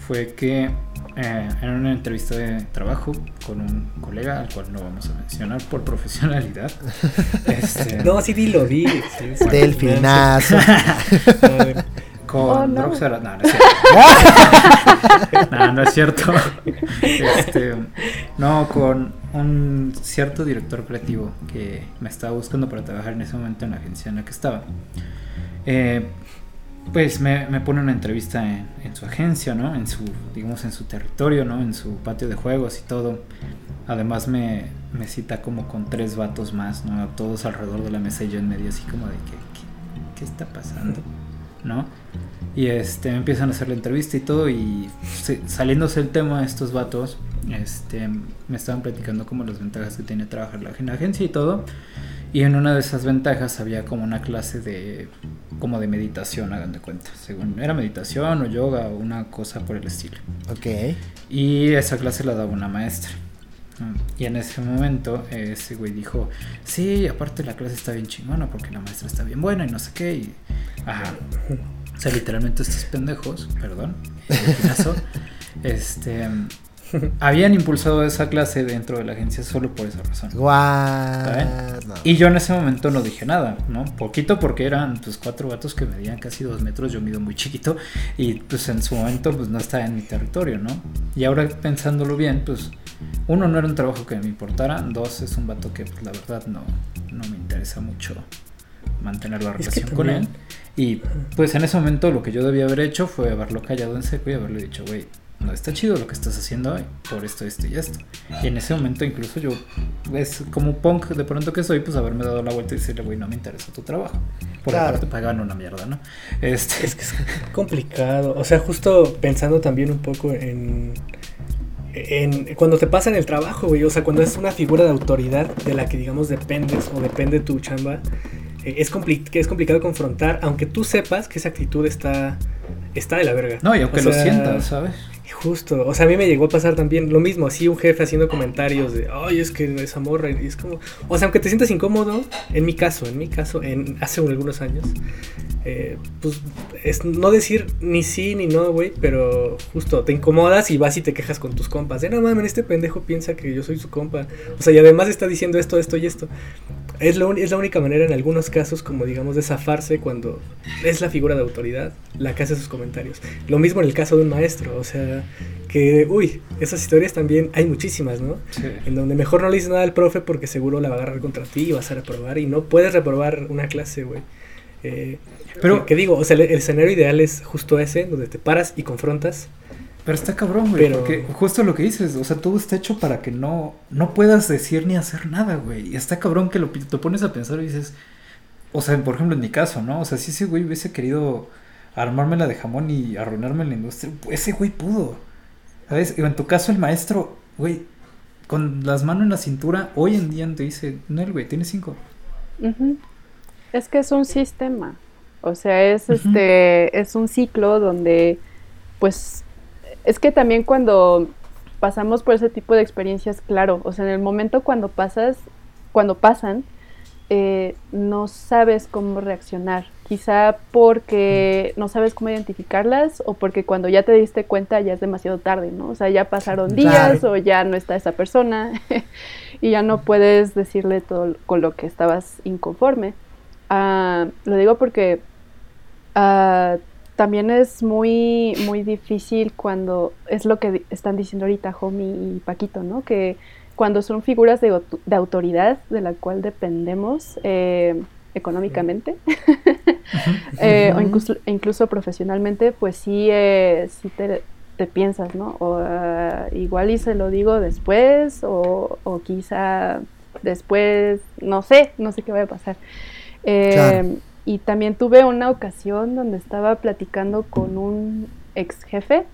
fue que eh, en una entrevista de trabajo con un colega, al cual no vamos a mencionar por [LAUGHS] profesionalidad, este, [LAUGHS] No, sí, dilo, di. sí, sí. Delfinazo. [LAUGHS] A ver, Con Oh, no. No, no es [LAUGHS] cierto. no, no es cierto. Este, no, con un cierto director creativo que me estaba buscando para trabajar en ese momento en la agencia en la que estaba. Eh, pues me, me pone una entrevista en, en su agencia, ¿no? En su, digamos, en su territorio, ¿no? En su patio de juegos y todo. Además me, me cita como con tres vatos más, ¿no? Todos alrededor de la mesa y yo en medio así como de que, ¿qué, qué está pasando? ¿No? Y este, me empiezan a hacer la entrevista y todo y se- saliéndose el tema de estos vatos, este, me estaban platicando como las ventajas que tiene trabajar en la agencia y todo. Y en una de esas ventajas había como una clase de como de meditación, hagan de cuenta. Según era meditación o yoga o una cosa por el estilo. Ok. Y esa clase la daba una maestra. Y en ese momento ese güey dijo, sí, aparte la clase está bien chingona porque la maestra está bien buena y no sé qué. Y, ajá. O sea, literalmente estos pendejos, perdón, el [LAUGHS] este, habían impulsado esa clase dentro de la agencia solo por esa razón. What? No. Y yo en ese momento no dije nada, ¿no? Poquito porque eran pues cuatro gatos que medían casi dos metros, yo mido muy chiquito y pues en su momento pues no estaba en mi territorio, ¿no? Y ahora pensándolo bien, pues uno no era un trabajo que me importara, dos es un vato que pues la verdad no, no me interesa mucho mantener la Es que relación con él. Y pues en ese momento lo que yo debía haber hecho fue haberlo callado en seco y haberle dicho, güey, no está chido lo que estás haciendo hoy, por esto, esto y esto. Y en ese momento incluso yo, es como punk de pronto que soy, pues haberme dado la vuelta y decirle, güey, no me interesa tu trabajo. Por Claro. aparte pagaban una mierda, ¿no? Este, Es que es complicado. O sea, justo pensando también un poco en. En, cuando te pasa en el trabajo, güey, o sea, cuando es una figura de autoridad de la que, digamos, dependes o depende tu chamba, es, compli- que es complicado confrontar, aunque tú sepas que esa actitud está, está de la verga. no, y aunque O lo sientas, ¿sabes? Justo, o sea, a mí me llegó a pasar también lo mismo, así un jefe haciendo comentarios de, ay, es que esa morra, y es como, o sea, aunque te sientas incómodo, en mi caso, en mi caso, en hace algunos años, eh, pues es no decir ni sí ni no, güey, pero justo te incomodas y vas y te quejas con tus compas, de no mames, este pendejo piensa que yo soy su compa, o sea, y además está diciendo esto, esto y esto. Es, lo es la única manera en algunos casos, como digamos, de zafarse cuando es la figura de autoridad la que hace sus comentarios. Lo mismo en el caso de un maestro, o sea, que, uy, esas historias también hay muchísimas, ¿no? Sí. En donde mejor no le dices nada al profe porque seguro la va a agarrar contra ti y vas a reprobar y no puedes reprobar una clase, güey. Eh, Pero- que digo, o sea, el, el escenario ideal es justo ese, donde te paras y confrontas. Pero está cabrón, güey, Pero- porque justo lo que dices, o sea, todo está hecho para que no, no puedas decir ni hacer nada, güey. Y está cabrón que lo te pones a pensar y dices, o sea, por ejemplo, en mi caso, ¿no? O sea, si ese güey hubiese querido armármela de jamón y arruinarme la industria, pues ese güey pudo. ¿Sabes? Y en tu caso, el maestro, güey, con las manos en la cintura, hoy en día te dice, no, el güey, tiene cinco. Es que es un sistema. O sea, es este, es un ciclo donde, pues, es que también cuando pasamos por ese tipo de experiencias, claro, o sea, en el momento cuando pasas, cuando pasan, eh, no sabes cómo reaccionar. Quizá porque no sabes cómo identificarlas o porque cuando ya te diste cuenta ya es demasiado tarde, ¿no? O sea, ya pasaron días Claro. o ya no está esa persona [LAUGHS] y ya no puedes decirle todo con lo que estabas inconforme. Ah, lo digo porque ah, también es muy, muy difícil cuando es lo que están diciendo ahorita Homie y Paquito, ¿no? Que cuando son figuras de, de autoridad de la cual dependemos eh, económicamente [LAUGHS] eh, o incluso, incluso profesionalmente, pues sí, eh, sí te, te piensas, ¿no? O ah, igual y se lo digo después o, o quizá después, no sé, no sé qué va a pasar. Eh, Claro. Y también tuve una ocasión donde estaba platicando con un ex jefe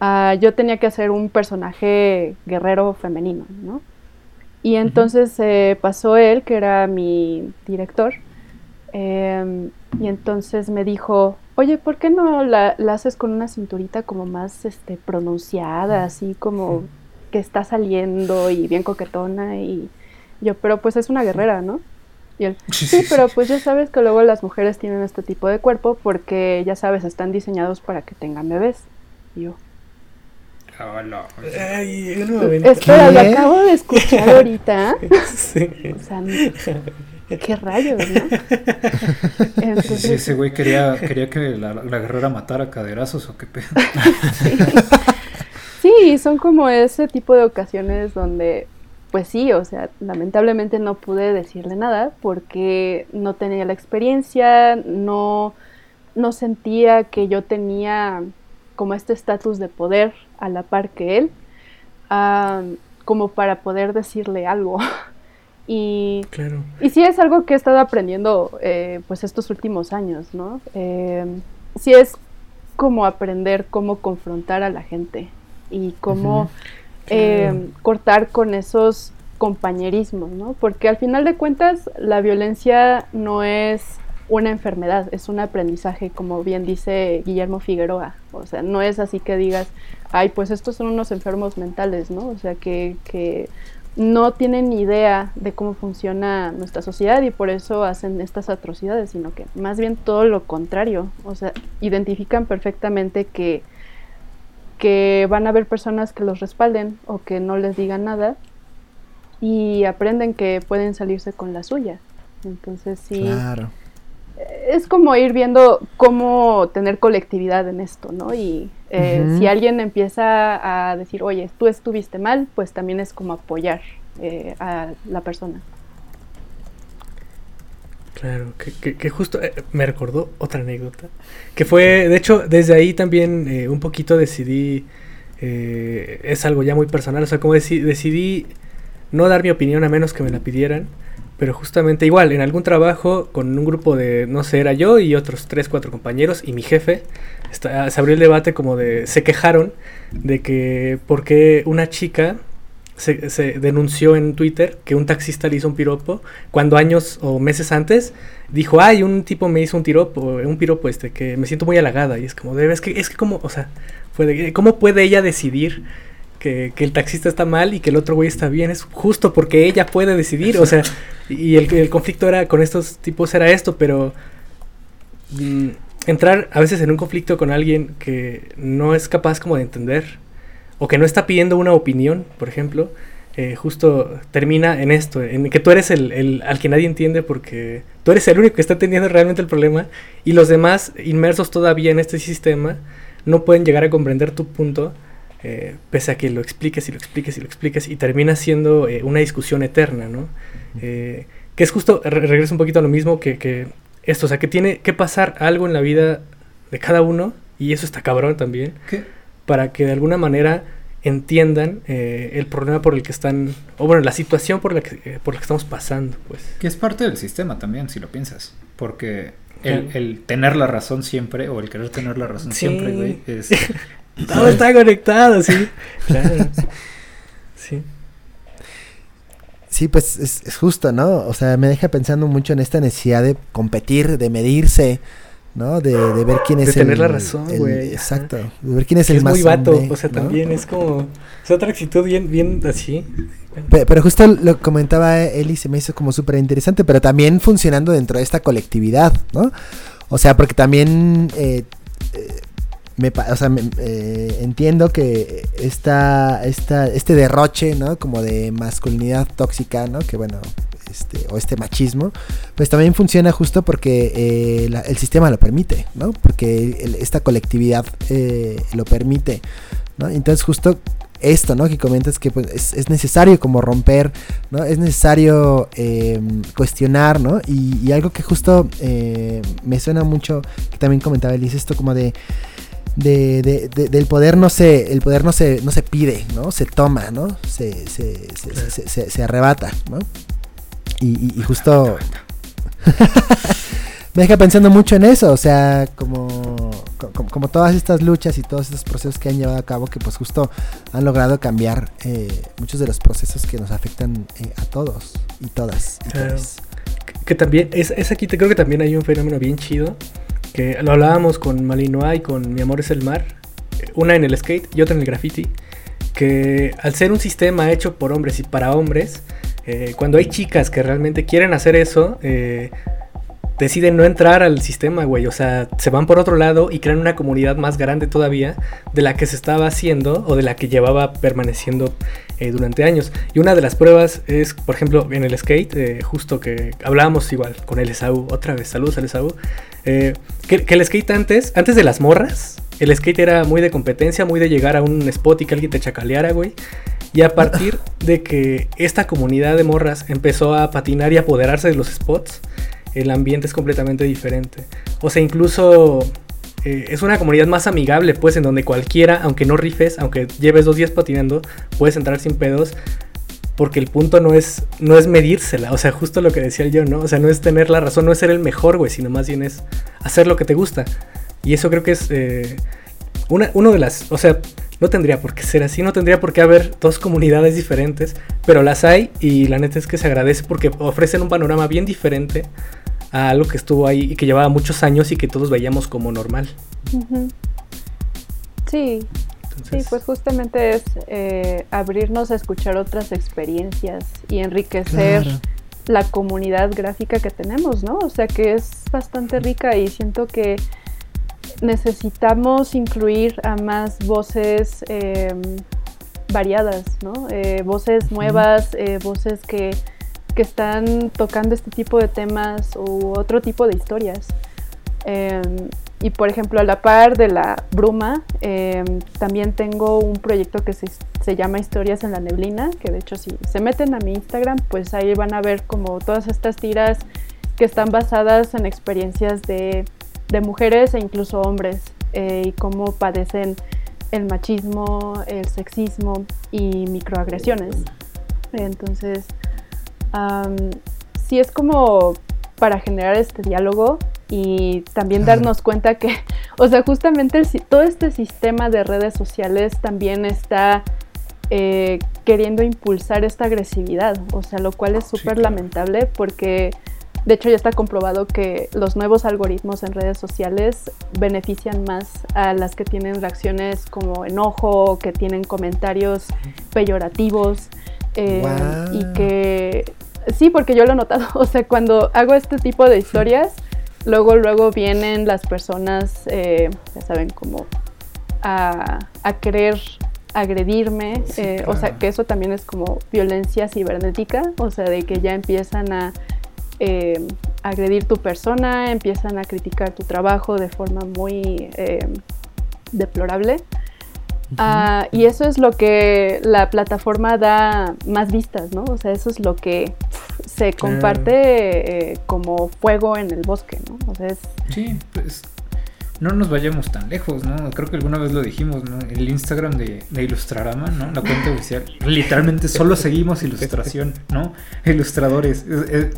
ah, yo tenía que hacer un personaje guerrero femenino, ¿no? Y entonces eh, pasó él, que era mi director, em, y entonces me dijo, oye, ¿por qué no la, la, haces con una cinturita como más este, pronunciada, así como que está saliendo y bien coquetona? Y yo, pero pues es una guerrera, ¿no? Y él, sí, pero pues ya sabes que luego las mujeres tienen este tipo de cuerpo porque, ya sabes, están diseñados para que tengan bebés. Y yo. Ay, momento. Espera, lo acabo de escuchar [LAUGHS] ahorita. Sí. O sea, qué rayos, ¿no? Entonces, Sí, ese güey quería, quería que la, la guerrera matara caderazos o qué pedo. [LAUGHS] Sí, son como ese tipo de ocasiones donde, pues sí, o sea, lamentablemente no pude decirle nada porque no tenía la experiencia, no, no sentía que yo tenía como este estatus de poder a la par que él, ah, como para poder decirle algo. [LAUGHS] Y, Claro. y sí es algo que he estado aprendiendo eh, pues estos últimos años, ¿no? Eh, sí es como aprender cómo confrontar a la gente y cómo eh, Claro. cortar con esos compañerismos, ¿no? Porque al final de cuentas la violencia no es una enfermedad, es un aprendizaje, como bien dice Guillermo Figueroa. O sea, no es así que digas, ay, pues estos son unos enfermos mentales, ¿no? O sea, que, que no tienen idea de cómo funciona nuestra sociedad y por eso hacen estas atrocidades, sino que más bien todo lo contrario. O sea, identifican perfectamente que, que van a haber personas que los respalden o que no les digan nada y aprenden que pueden salirse con la suya. Entonces sí, Claro. Es como ir viendo cómo tener colectividad en esto, ¿no? Y eh, si alguien empieza a decir, oye, tú estuviste mal, pues también es como apoyar eh, a la persona. Claro, que, que, que justo eh, me recordó otra anécdota. Que fue, de hecho, desde ahí también eh, un poquito decidí, eh, es algo ya muy personal, o sea, como deci- decidí no dar mi opinión a menos que me la pidieran, pero justamente igual, en algún trabajo con un grupo de, no sé, era yo y otros tres, cuatro compañeros y mi jefe, está- se abrió el debate como de, se quejaron de que por qué una chica se, se denunció en Twitter que un taxista le hizo un piropo cuando años o meses antes dijo, ay, un tipo me hizo un piropo, un piropo este, que me siento muy halagada. Y es como, de, es que, es que como, o sea, fue de- ¿cómo puede ella decidir que, que el taxista está mal y que el otro güey está bien? Es justo porque ella puede decidir, o sea, y el, el conflicto era con estos tipos era esto, pero mm, entrar a veces en un conflicto con alguien que no es capaz como de entender o que no está pidiendo una opinión, por ejemplo, eh, justo termina en esto, en que tú eres el, el al que nadie entiende porque tú eres el único que está teniendo realmente el problema y los demás inmersos todavía en este sistema no pueden llegar a comprender tu punto eh, pese a que lo expliques y lo expliques y lo expliques y termina siendo eh, una discusión eterna, ¿no? Eh, que es justo, re- regreso un poquito a lo mismo que, que esto, o sea, que tiene que pasar algo en la vida de cada uno y eso está cabrón también ¿Qué? para que de alguna manera entiendan eh, el problema por el que están, o bueno, la situación por la que, eh, por la que estamos pasando, pues. Que es parte del sistema también, si lo piensas. Porque el, tener la razón siempre, o el querer tener la razón Sí. siempre, güey, es... [LAUGHS] Todo está conectado, sí. [LAUGHS] Claro. Sí. Sí, pues es, es justo, ¿no? O sea, me deja pensando mucho en esta necesidad de competir, de medirse, ¿no? De, de ver quién De es tener el... la razón, güey. Exacto. De ver quién es Que el es más muy vato, hombre, o sea, ¿no? también es como, es otra actitud bien, bien así. Pe- Pero justo lo que comentaba Eli se me hizo como súper interesante, pero también funcionando dentro de esta colectividad, ¿no? O sea, porque también eh, eh, me, o sea, me- eh, entiendo que esta, esta, este derroche, ¿no? Como de masculinidad tóxica, ¿no? Que bueno, este, o este machismo, pues también funciona justo porque eh, el sistema lo permite, ¿no? Porque esta colectividad eh, lo permite, ¿no? Entonces justo esto, ¿no? Que comentas que pues, es, es necesario como romper, ¿no? Es necesario eh, cuestionar, ¿no? Y, y algo que justo me suena mucho, que también comentaba Elise, esto como de, de, de- de- del poder no se, el poder no se, no se pide, ¿no? Se toma, ¿no? Se, se, se, se- se- se arrebata, ¿no? Y, y- y justo [LAUGHS] me deja pensando mucho en eso, o sea, como, co- como, como todas estas luchas y todos estos procesos que han llevado a cabo que pues justo han logrado cambiar eh, muchos de los procesos que nos afectan eh, a todos y todas. Y Claro. Que- Que también, es, es aquí, te creo que también hay un fenómeno bien chido. Que lo hablábamos con Malinois y con Mi Amor es el Mar. Una en el skate y otra en el graffiti. Que al ser un sistema hecho por hombres y para hombres, eh, cuando hay chicas que realmente quieren hacer eso, eh, deciden no entrar al sistema, güey. O sea, se van por otro lado y crean una comunidad más grande todavía de la que se estaba haciendo o de la que llevaba permaneciendo eh, durante años. Y una de las pruebas es, por ejemplo, en el skate, eh, justo que hablábamos igual con el Esaú, otra vez, saludos al Esaú, eh, que, que el skate antes, antes de las morras, el skate era muy de competencia, muy de llegar a un spot y que alguien te chacaleara, güey. Y a partir de que esta comunidad de morras empezó a patinar y apoderarse de los spots, el ambiente es completamente diferente. O sea, incluso eh, es una comunidad más amigable, pues, en donde cualquiera, aunque no rifes, aunque lleves dos días patinando, puedes entrar sin pedos. Porque el punto no es, no es medírsela, o sea, justo lo que decía yo, ¿no? O sea, no es tener la razón, no es ser el mejor, güey, sino más bien es hacer lo que te gusta. Y eso creo que es eh, una, uno de las, o sea, no tendría por qué ser así, no tendría por qué haber dos comunidades diferentes, pero las hay y la neta es que se agradece porque ofrecen un panorama bien diferente a algo que estuvo ahí y que llevaba muchos años y que todos veíamos como normal. Sí, sí, Entonces, pues justamente es eh, abrirnos a escuchar otras experiencias y enriquecer Claro. la comunidad gráfica que tenemos, ¿no? O sea que es bastante rica y siento que necesitamos incluir a más voces eh, variadas, ¿no? Eh, voces nuevas, eh, voces que, que están tocando este tipo de temas u otro tipo de historias. Eh, y por ejemplo, a la par de la bruma, eh, también tengo un proyecto que se, se llama Historias en la Neblina, que de hecho si se meten a mi Instagram, pues ahí van a ver como todas estas tiras que están basadas en experiencias de, de mujeres e incluso hombres eh, y cómo padecen el machismo, el sexismo y microagresiones. Entonces, am, sí es como para generar este diálogo y también darnos cuenta que, [LAUGHS] o sea, justamente el si- todo este sistema de redes sociales también está eh, queriendo impulsar esta agresividad, o sea, lo cual es súper lamentable porque de hecho ya está comprobado que los nuevos algoritmos en redes sociales benefician más a las que tienen reacciones como enojo, que tienen comentarios peyorativos eh, y que sí, porque yo lo he notado, [LAUGHS] o sea, cuando hago este tipo de historias, luego luego vienen las personas, eh, ya saben, como a, a querer agredirme, Sí, eh, o sea, que eso también es como violencia cibernética, o sea, de que ya empiezan a eh, agredir tu persona, empiezan a criticar tu trabajo de forma muy eh, deplorable. Ah, y eso es lo que la plataforma da más vistas, ¿no? O sea, eso es lo que se Claro. comparte eh, como fuego en el bosque, ¿no? O sea, es Sí, pues no nos vayamos tan lejos, ¿no? Creo que alguna vez lo dijimos, ¿no? El Instagram de, de Ilustrarama, ¿no? La cuenta oficial. Literalmente solo seguimos ilustración, ¿no? Ilustradores. Es- es-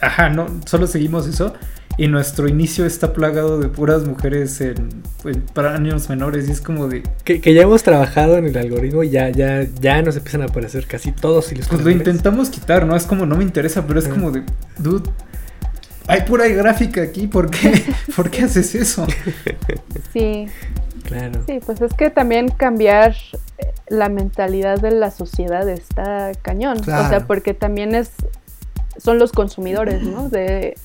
ajá, no, solo seguimos eso. Y nuestro inicio está plagado de puras mujeres en, en- para años menores. Y es como de. que, que ya hemos trabajado en el algoritmo y ya, ya, ya nos empiezan a aparecer casi todos Pues lo ilustradores. intentamos quitar, ¿no? Es como no me interesa, pero es Ajá. como de. Dude. Hay pura gráfica aquí, ¿por qué? [LAUGHS] ¿Por qué haces eso? [LAUGHS] sí, Claro. sí, pues es que también cambiar eh, la mentalidad de la sociedad está cañón. O sea, porque también es son los consumidores, ¿no? De,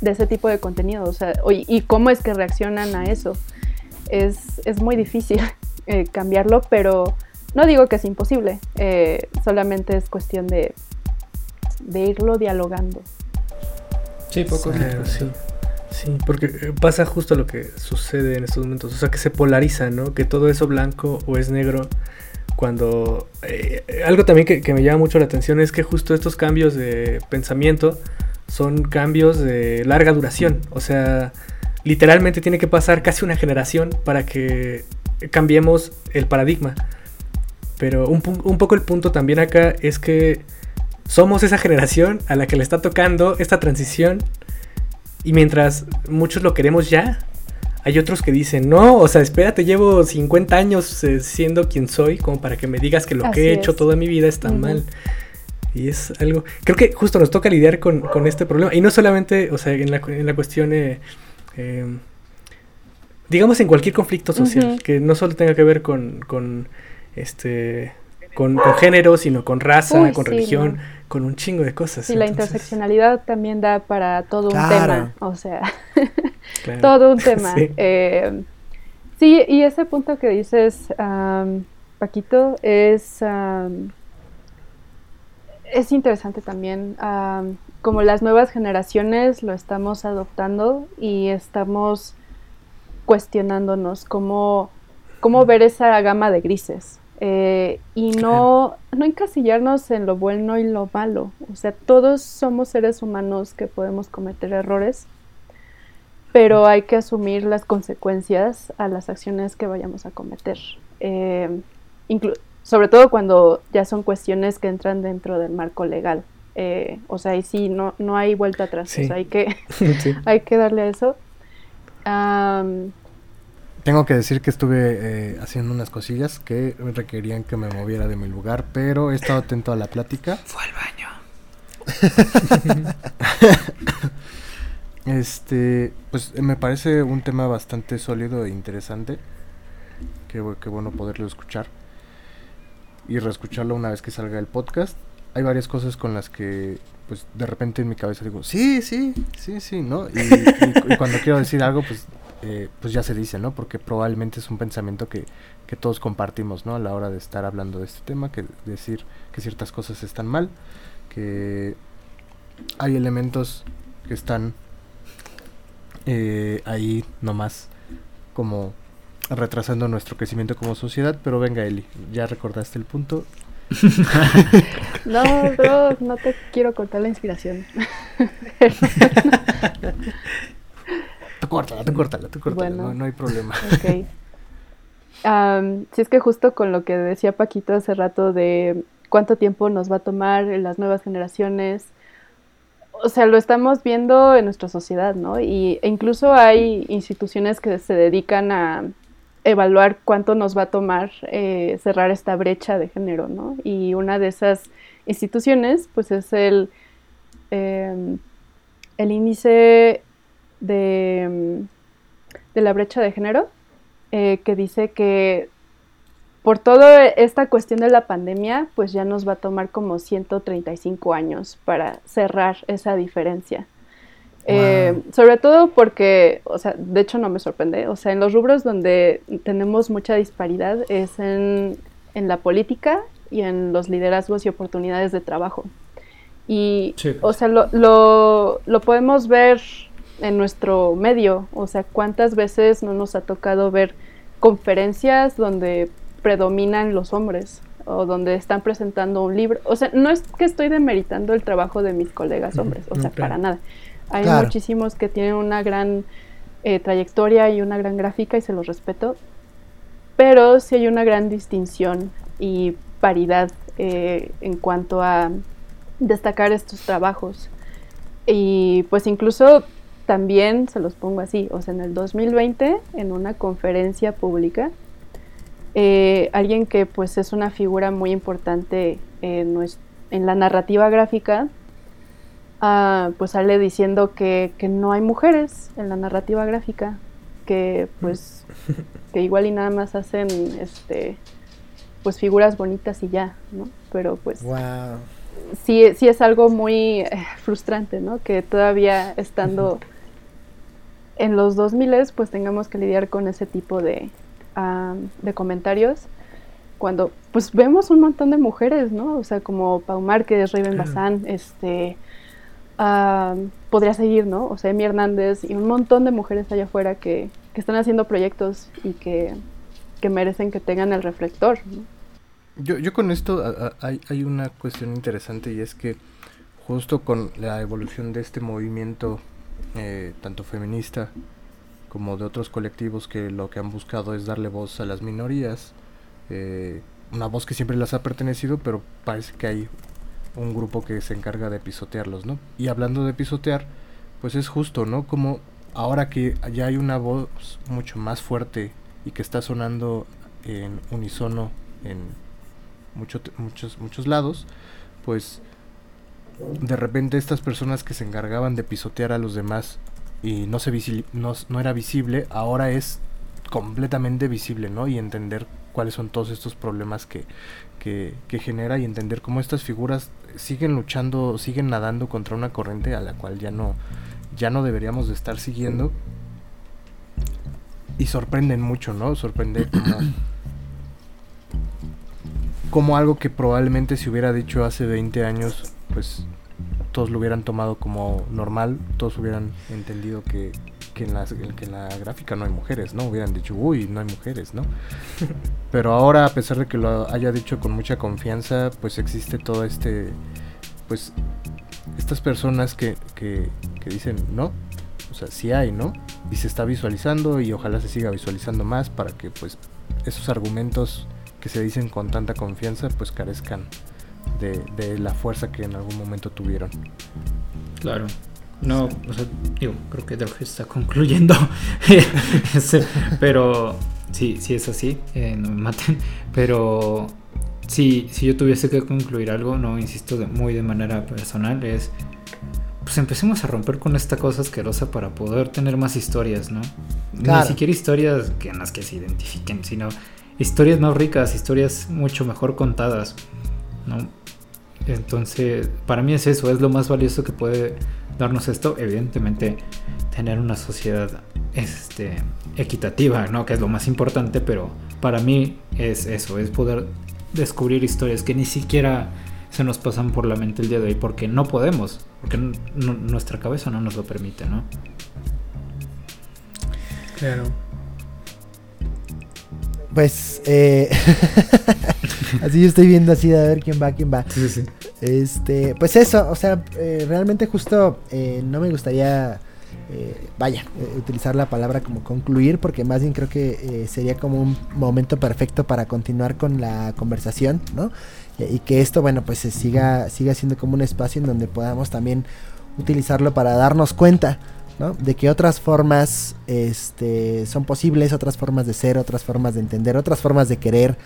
de ese tipo de contenido. O sea, o- y cómo es que reaccionan a eso. Es, es muy difícil [LAUGHS] eh, cambiarlo, pero no digo que es imposible. eh, solamente es cuestión de, de irlo dialogando. Sí, poco. Claro, sí. Sí, porque eh, pasa justo lo que sucede en estos momentos. O sea, que se polariza, ¿no? Que todo eso blanco o es negro. Cuando. eh, algo también que, que me llama mucho la atención es que justo estos cambios de pensamiento son cambios de larga duración. O sea, literalmente tiene que pasar casi una generación para que cambiemos el paradigma. Pero un, un poco el punto también acá es que somos esa generación a la que le está tocando esta transición y mientras muchos lo queremos ya, hay otros que dicen, no, o sea, espérate, llevo 50 años eh, siendo quien soy, como para que me digas que lo que he hecho es. toda mi vida está Ujú. mal. Y es algo, creo que justo nos toca lidiar con, con este problema. Y no solamente, o sea, en la, en la cuestión, eh, eh, digamos, en cualquier conflicto social, que no solo tenga que ver con, con este, con, con género, sino con raza, Uy, con sí, religión, no. con un chingo de cosas. Sí, la interseccionalidad también da para todo un tema, o sea, [LAUGHS] claro. todo un [LAUGHS] tema. Sí. Eh, sí, y ese punto que dices, am, Paquito, es, am, es interesante también. am, como las nuevas generaciones lo estamos adoptando y estamos cuestionándonos cómo, cómo ver esa gama de grises. eh, y no, no encasillarnos en lo bueno y lo malo. O sea, todos somos seres humanos que podemos cometer errores pero hay que asumir las consecuencias a las acciones que vayamos a cometer. Eh, sobre todo cuando ya son cuestiones que entran dentro del marco legal. Eh, o sea, y sí, no, no hay vuelta atrás. Sí. O sea, hay que, [LAUGHS] Sí. [LAUGHS] hay que darle a eso. Tengo que decir que estuve eh, haciendo unas cosillas que requerían que me moviera de mi lugar, pero he estado atento a la plática. Fue al baño. [LAUGHS] Este, pues me parece un tema bastante sólido e interesante. Qué, qué bueno poderlo escuchar. Y reescucharlo una vez que salga el podcast. Hay varias cosas con las que, pues, de repente en mi cabeza digo, sí, sí, sí, sí, ¿no? Y, y- y cuando quiero decir algo, pues, eh, pues ya se dice, ¿no? Porque probablemente es un pensamiento que, que todos compartimos, ¿no? A la hora de estar hablando de este tema, que decir que ciertas cosas están mal, que hay elementos que están eh, ahí nomás como retrasando nuestro crecimiento como sociedad, pero venga Eli, ya recordaste el punto. no, bro, no te quiero cortar la inspiración. [LAUGHS] Tú córtala, tú córtala, tú córtala, Bueno. no, no hay problema. Ok. Sí, es que justo con lo que decía Paquito hace rato de cuánto tiempo nos va a tomar en las nuevas generaciones, o sea, lo estamos viendo en nuestra sociedad, ¿no? Y, e incluso hay instituciones que se dedican a evaluar cuánto nos va a tomar eh, cerrar esta brecha de género, ¿no? Y una de esas instituciones, pues es el, em, el índice de, em, de la brecha de género, eh, que dice que por toda esta cuestión de la pandemia, pues ya nos va a tomar como 135 años para cerrar esa diferencia. Eh, sobre todo porque, o sea, de hecho no me sorprende, o sea, en los rubros donde tenemos mucha disparidad es en, en la política y en los liderazgos y oportunidades de trabajo. Y, Sí. o sea, lo, lo, lo podemos ver en nuestro medio, o sea, cuántas veces no nos ha tocado ver conferencias donde predominan los hombres o donde están presentando un libro. O sea, no es que estoy demeritando el trabajo de mis colegas hombres, o sea, para nada. Hay Claro. muchísimos que tienen una gran eh, trayectoria y una gran gráfica y se los respeto, pero sí hay una gran distinción y paridad eh, en cuanto a destacar estos trabajos. Y pues incluso también se los pongo así, o sea, en el 2020, en una conferencia pública, eh, alguien que pues es una figura muy importante en, en la narrativa gráfica, ah, pues sale diciendo que, que no hay mujeres en la narrativa gráfica, que pues [LAUGHS] que igual y nada más hacen este pues figuras bonitas y ya, ¿no? Pero pues Wow. sí, sí es algo muy eh, frustrante, ¿no? Que todavía estando en los 2000 pues tengamos que lidiar con ese tipo de, de comentarios cuando pues vemos un montón de mujeres, ¿no? O sea, como Pau Márquez, Raven. Bazán, este podría seguir, ¿no? O sea, Emi Hernández y un montón de mujeres allá afuera que, que están haciendo proyectos y que, que merecen que tengan el reflector, ¿no? Yo, yo con esto a- a- hay, hay una cuestión interesante y es que justo con la evolución de este movimiento, eh, tanto feminista como de otros colectivos que lo que han buscado es darle voz a las minorías, eh, una voz que siempre las ha pertenecido, pero parece que hay un grupo que se encarga de pisotearlos, ¿no? Y hablando de pisotear, pues es justo, ¿no? Como ahora que ya hay una voz mucho más fuerte y que está sonando en unisono en muchos muchos, muchos lados, pues de repente estas personas que se encargaban de pisotear a los demás y no, se no, no era visible, ahora es completamente visible, ¿no? Y entender cuáles son todos estos problemas que, que, genera y entender cómo estas figuras siguen luchando, siguen nadando contra una corriente a la cual ya no, ya no deberíamos de estar siguiendo. Y sorprenden mucho, ¿no? Sorprende como, [COUGHS] como algo que probablemente se hubiera dicho hace 20 años, pues todos lo hubieran tomado como normal, todos hubieran entendido que, que, en la, que en la gráfica no hay mujeres, ¿no? Hubieran dicho, uy, no hay mujeres, ¿no? [LAUGHS] Pero ahora, a pesar de que lo haya dicho con mucha confianza, pues existe todo este, pues, estas personas que, que, que dicen, no, o sea, sí hay, ¿no? Y se está visualizando y ojalá se siga visualizando más para que, pues, esos argumentos que se dicen con tanta confianza, pues carezcan de, la fuerza que en algún momento tuvieron. Claro. No, o sea, digo, creo que Drog está concluyendo. [LAUGHS] pero sí, sí es así, eh, no me maten. Pero si, si yo tuviese que concluir algo, no insisto de, muy de manera personal, es pues empecemos a romper con esta cosa asquerosa para poder tener más historias, ¿no? Ni siquiera historias que en las que se identifiquen, sino historias más ricas, historias mucho mejor contadas, ¿no? Entonces, para mí es eso, es lo más valioso que puede darnos esto. Evidentemente, tener una sociedad este, equitativa, ¿no? Que es lo más importante, pero para mí es eso, es poder descubrir historias que ni siquiera se nos pasan por la mente el día de hoy, porque no podemos, porque nuestra cabeza no nos lo permite, ¿no? Claro. Pues, eh, [LAUGHS] así yo estoy viendo así de a ver quién va, quién va. Sí, sí. Este, pues eso, o sea, eh, realmente justo eh, no me gustaría, vaya, utilizar la palabra como concluir, porque más bien creo que sería como un momento perfecto para continuar con la conversación, ¿no? y que esto, bueno, pues se siga, siga siendo como un espacio en donde podamos también utilizarlo para darnos cuenta de que otras formas este, son posibles, otras formas de ser, otras formas de entender, otras formas de querer,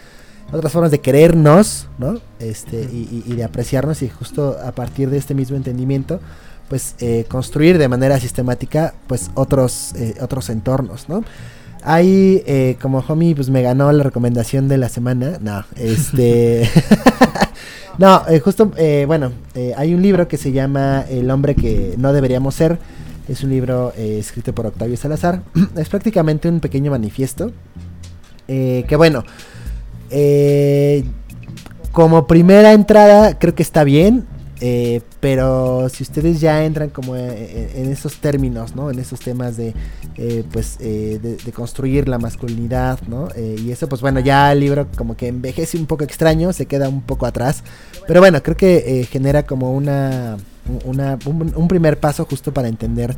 otras formas de querernos, ¿no? Este, y, de apreciarnos y justo a partir de este mismo entendimiento, pues eh, construir de manera sistemática, pues otros, eh, otros entornos, ¿no? Hay, eh, como homie, pues me ganó la recomendación de la semana, no, este... [LAUGHS] [LAUGHS] no, justo, bueno, hay un libro que se llama El hombre que no deberíamos ser, es un libro eh, escrito por Octavio Salazar. [CLEARS THROAT] es prácticamente un pequeño manifiesto. Eh, que bueno, eh, como primera entrada creo que está bien. pero si ustedes ya entran como en, esos términos, ¿no? En esos temas de, pues, de, construir la masculinidad, ¿no? y eso, pues bueno, ya el libro como que envejece un poco extraño, se queda un poco atrás. Pero bueno, creo que genera como una un, primer paso justo para entender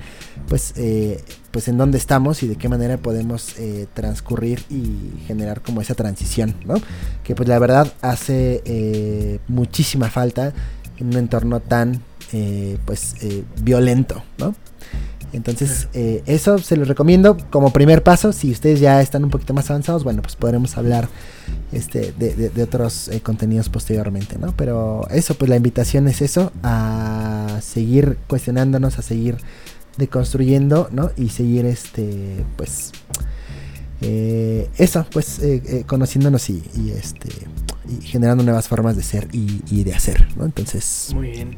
pues, eh, pues en dónde estamos y de qué manera podemos eh, transcurrir y generar como esa transición, ¿no? Que pues la verdad hace eh, muchísima falta en un entorno tan pues violento, ¿no? Entonces, eso se los recomiendo como primer paso. Si ustedes ya están un poquito más avanzados, bueno, pues podremos hablar este, de, otros eh, contenidos posteriormente, ¿no? Pero eso, pues la invitación es eso, a seguir cuestionándonos, a seguir deconstruyendo, ¿no? Y seguir, este, pues, eh, eso, pues, eh, conociéndonos y, este, y generando nuevas formas de ser y, de hacer, ¿no? Entonces, muy bien.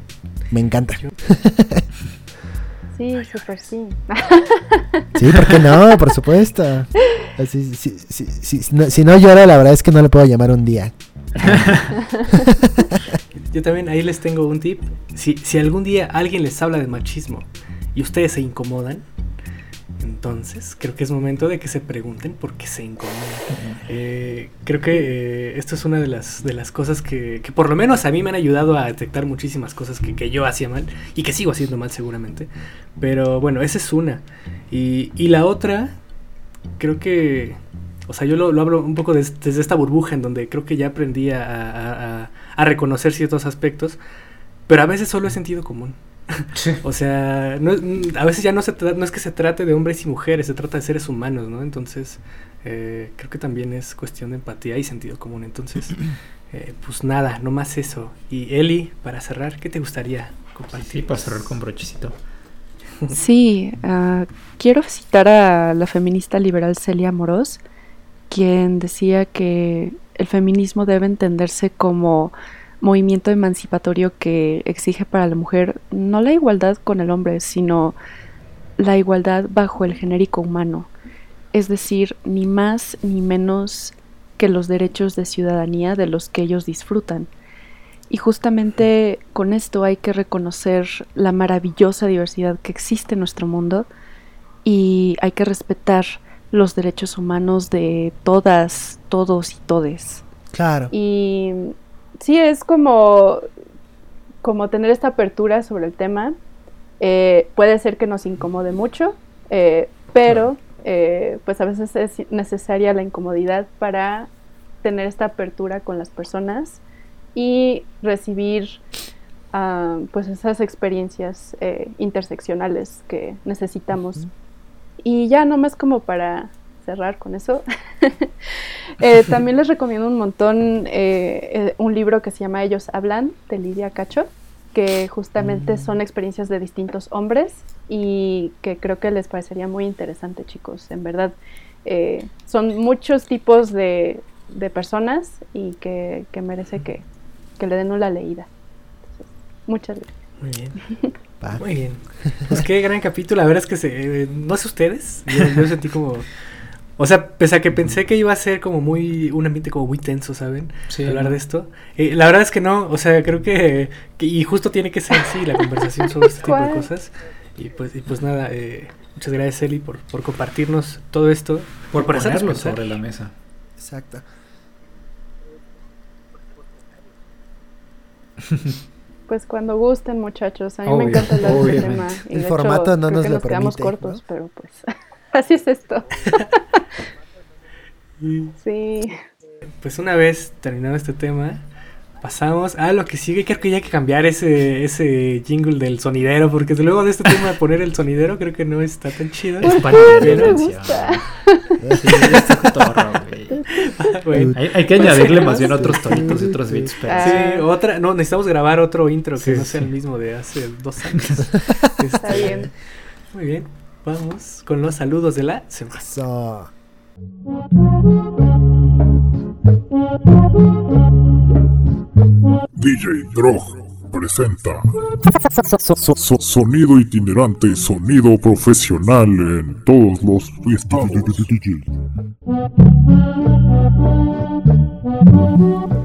Me encanta. [LAUGHS] Sí, súper sí. Sí, ¿por qué no? Por supuesto. si, no, llora, la verdad es que no le puedo llamar un día. [LAUGHS] Yo también ahí les tengo un tip. Si, si algún día alguien les habla de machismo y ustedes se incomodan, entonces, creo que es momento de que se pregunten por qué se incomodan. Eh, creo que eh, esto es una de las, de las cosas que, que, por lo menos a mí me han ayudado a detectar muchísimas cosas que, que, yo hacía mal y que sigo haciendo mal seguramente. Pero bueno, esa es una. Y, y la otra, creo que, o sea, yo lo, lo hablo un poco desde esta burbuja en donde creo que ya aprendí a, a, a reconocer ciertos aspectos, pero a veces solo es sentido común. [LAUGHS] Sí. O sea, no, a veces ya no, se no es que se trate de hombres y mujeres, se trata de seres humanos, ¿no? Entonces, eh, creo que también es cuestión de empatía y sentido común. Entonces, [CLEARS THROAT] eh, pues nada, no más eso. Y Eli, para cerrar, ¿qué te gustaría compartir? Sí, para cerrar con brochecito. Sí, uh, quiero citar a la feminista liberal Celia Moros, quien decía que el feminismo debe entenderse como movimiento emancipatorio que exige para la mujer no la igualdad con el hombre, sino la igualdad bajo el genérico humano, es decir, ni más ni menos que los derechos de ciudadanía de los que ellos disfrutan. Y justamente con esto hay que reconocer la maravillosa diversidad que existe en nuestro mundo y hay que respetar los derechos humanos de todas, todos y todes. Claro. Y sí, es como, como tener esta apertura sobre el tema. Eh, puede ser que nos incomode mucho, eh, pero eh, pues a veces es necesaria la incomodidad para tener esta apertura con las personas y recibir uh, pues esas experiencias eh, interseccionales que necesitamos. Uh -huh. Y ya nomás como para cerrar con eso, [LAUGHS] eh, también les recomiendo un montón eh, un libro que se llama Ellos Hablan, de Lidia Cacho, que justamente mm. son experiencias de distintos hombres y que creo que les parecería muy interesante, chicos, en verdad. Eh, son muchos tipos de, de personas y que, que merece que, que, le den una leída. Entonces, muchas gracias. Muy bien. [LAUGHS] Muy bien. Pues qué gran capítulo. La verdad es que se, eh, no sé ustedes, yo, yo, sentí como. O sea, pese a que pensé que iba a ser como muy. Un ambiente como muy tenso, ¿saben? Sí, Hablar ¿no? de esto. Eh, la verdad es que no. O sea, creo que, que. Y justo tiene que ser así la conversación sobre este tipo de cosas. Y pues, y pues nada. Eh, muchas gracias, Eli, por, por compartirnos todo esto. Por, por ponerlo sobre la mesa. Exacto. [LAUGHS] Pues cuando gusten, muchachos. A mí Obvio, me encanta hablar de este tema. Y El de formato hecho, no creo nos que lo nos quedamos permite, cortos, ¿no? pero pues [LAUGHS] así es esto. [LAUGHS] Sí. Pues una vez terminado este tema, pasamos a lo que sigue. Creo que ya hay que cambiar ese, ese jingle del sonidero, porque luego de este tema de poner el sonidero creo que no está tan chido. Es pan qué? de Me herencia. gusta. Sí, este cotorro, güey. Bueno, Hay, hay que añadirle más bien otros tonitos y otros beats, pero Ah. sí, otra, no, necesitamos grabar otro intro que Sí, no sea sí. el mismo de hace dos [LAUGHS] años. Está Este, bien. Muy bien, vamos con los saludos de la semana. DJ Drog presenta So- so- Sonido itinerante, sonido profesional en todos los estados.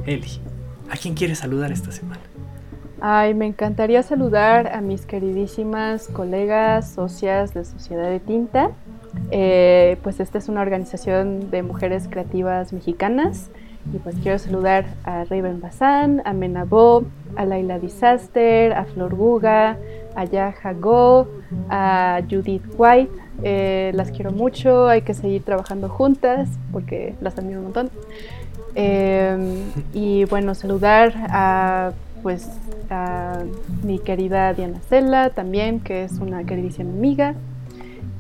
Eli, ¿a quién quieres saludar esta semana? Ay, me encantaría saludar a mis queridísimas colegas, socias de Sociedad de Tinta. Eh, pues esta es una organización de mujeres creativas mexicanas. Y pues quiero saludar a Raven Bazán, a Menabo, a Laila Disaster, a Flor Guga, a Yaja Go, a Judith White. Eh, las quiero mucho, hay que seguir trabajando juntas porque las admiro un montón. Eh, y bueno, saludar a pues a mi querida Diana Cela también, que es una queridísima amiga,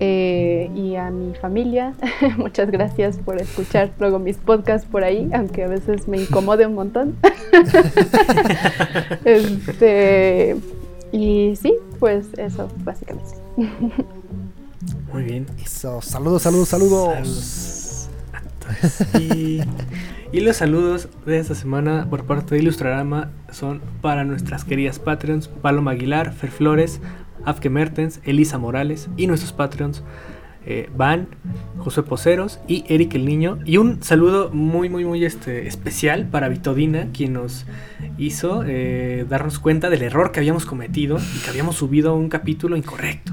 eh, y a mi familia. [LAUGHS] Muchas gracias por escuchar luego mis podcasts por ahí, aunque a veces me incomode un montón. [LAUGHS] [LAUGHS] este, y sí, pues eso, básicamente. Muy bien. Eso. Saludos, saludos, saludos. Y, y los saludos de esta semana por parte de Ilustrarama son para nuestras queridas Patreons, Paloma Aguilar, Fer Flores, Afke Mertens, Elisa Morales y nuestros Patreons eh, Van, José Poceros y Eric el Niño. Y un saludo muy, muy, muy este, especial para Vitodina, quien nos hizo eh, darnos cuenta del error que habíamos cometido y que habíamos subido un capítulo incorrecto.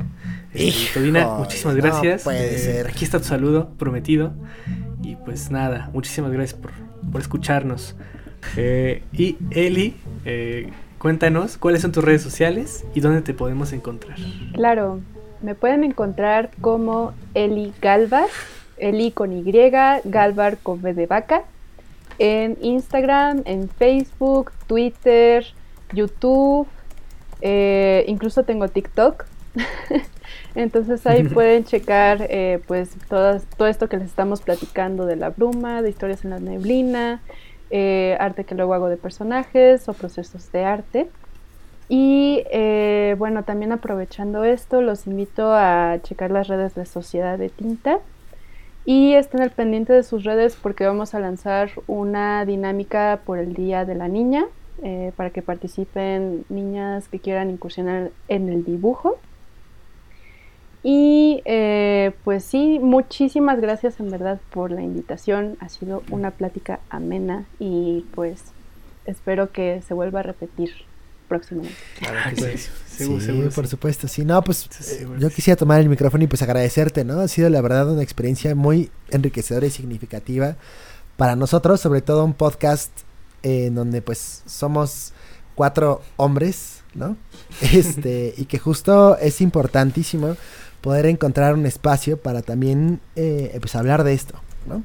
Eh, Vitodina, muchísimas no gracias. puede ser. Aquí está tu saludo prometido. Y pues nada, muchísimas gracias por, por escucharnos. Eh, y Eli, eh, cuéntanos cuáles son tus redes sociales y dónde te podemos encontrar. Claro, me pueden encontrar como Eli Galvar, Eli con Y, Galvar con B de vaca, en Instagram, en Facebook, Twitter, YouTube Eh, incluso tengo TikTok. [LAUGHS] Entonces ahí pueden checar eh, pues todas, todo esto que les estamos platicando de la bruma, de historias en la neblina, eh, arte que luego hago de personajes o procesos de arte. Y eh, bueno, también aprovechando esto, los invito a checar las redes de Sociedad de Tinta y estén al pendiente de sus redes porque vamos a lanzar una dinámica por el Día de la Niña eh, para que participen niñas que quieran incursionar en el dibujo. Y eh, pues sí, muchísimas gracias en verdad por la invitación. Ha sido una plática amena y pues espero que se vuelva a repetir próximamente. Ah, pues, Sí, seguro, seguro, por sí. supuesto. Sí, no, pues Sí, seguro yo sí. quisiera tomar el micrófono y pues agradecerte, ¿no? Ha sido la verdad una experiencia muy enriquecedora y significativa para nosotros, sobre todo un podcast eh, en donde pues somos cuatro hombres, ¿no? [LAUGHS] Este, y que justo es importantísimo poder encontrar un espacio para también eh, pues hablar de esto, ¿no?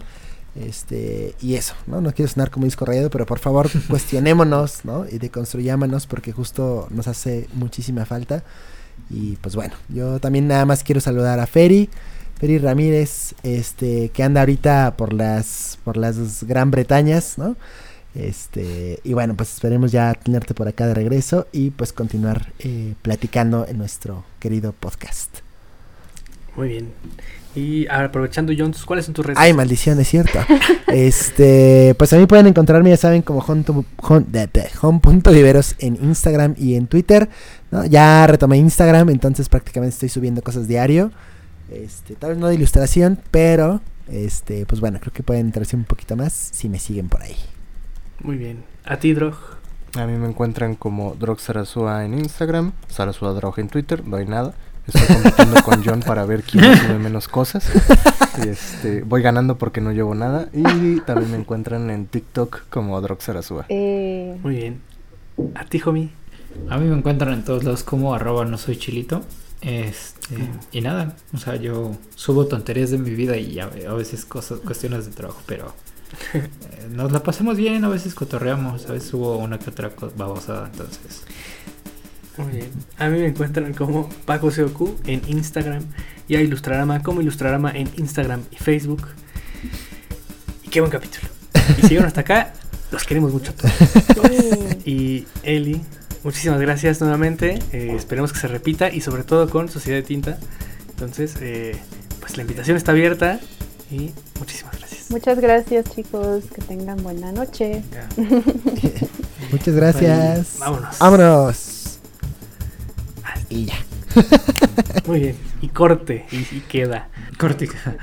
Este, y eso, ¿no? No quiero sonar como disco rayado, pero por favor [LAUGHS] cuestionémonos, ¿no? Y deconstruyámonos porque justo nos hace muchísima falta. Y pues bueno, yo también nada más quiero saludar a Feri, Feri Ramírez, este, que anda ahorita por las, por las Gran Bretañas, ¿no? Este, y bueno, pues esperemos ya tenerte por acá de regreso y pues continuar eh, platicando en nuestro querido podcast. Muy bien. Y aprovechando, John, ¿cuáles son tus redes? Ay, maldición, es cierto. [LAUGHS] este, pues a mí pueden encontrarme, ya saben, como home.viveros home, en Instagram y en Twitter. ¿no? Ya retomé Instagram, entonces prácticamente estoy subiendo cosas diario. Este, tal vez no de ilustración, pero este, pues bueno, creo que pueden enterarse un poquito más si me siguen por ahí. Muy bien. ¿A ti, Drog? A mí me encuentran como Drog Sarasua en Instagram, Sarasua Drog en Twitter, no hay nada. Estoy compitiendo con John para ver quién sube menos cosas. Y este, voy ganando porque no llevo nada. Y también me encuentran en TikTok como Drog Sarasua. Eh, Muy bien. ¿A ti, homie? A mí me encuentran en todos lados como arroba no soy chilito. Este, y nada, o sea, yo subo tonterías de mi vida y a, a veces cosas, cuestiones de trabajo, pero eh, nos la pasamos bien, a veces cotorreamos, a veces subo una que otra babosada, entonces. Muy bien. A mí me encuentran como Paco Seoku en Instagram y a Ilustrarama como Ilustrarama en Instagram y Facebook. Y qué buen capítulo. Y si llegaron hasta acá, los queremos mucho a todos. [LAUGHS] Y Eli, muchísimas gracias nuevamente. Eh, esperemos que se repita y sobre todo con Sociedad de Tinta. Entonces, eh, pues la invitación está abierta y muchísimas gracias. Muchas gracias chicos, que tengan buena noche. [LAUGHS] Muchas gracias. Vámonos. Vámonos. Y ya. Muy bien. Y corte y, y queda. Cortica.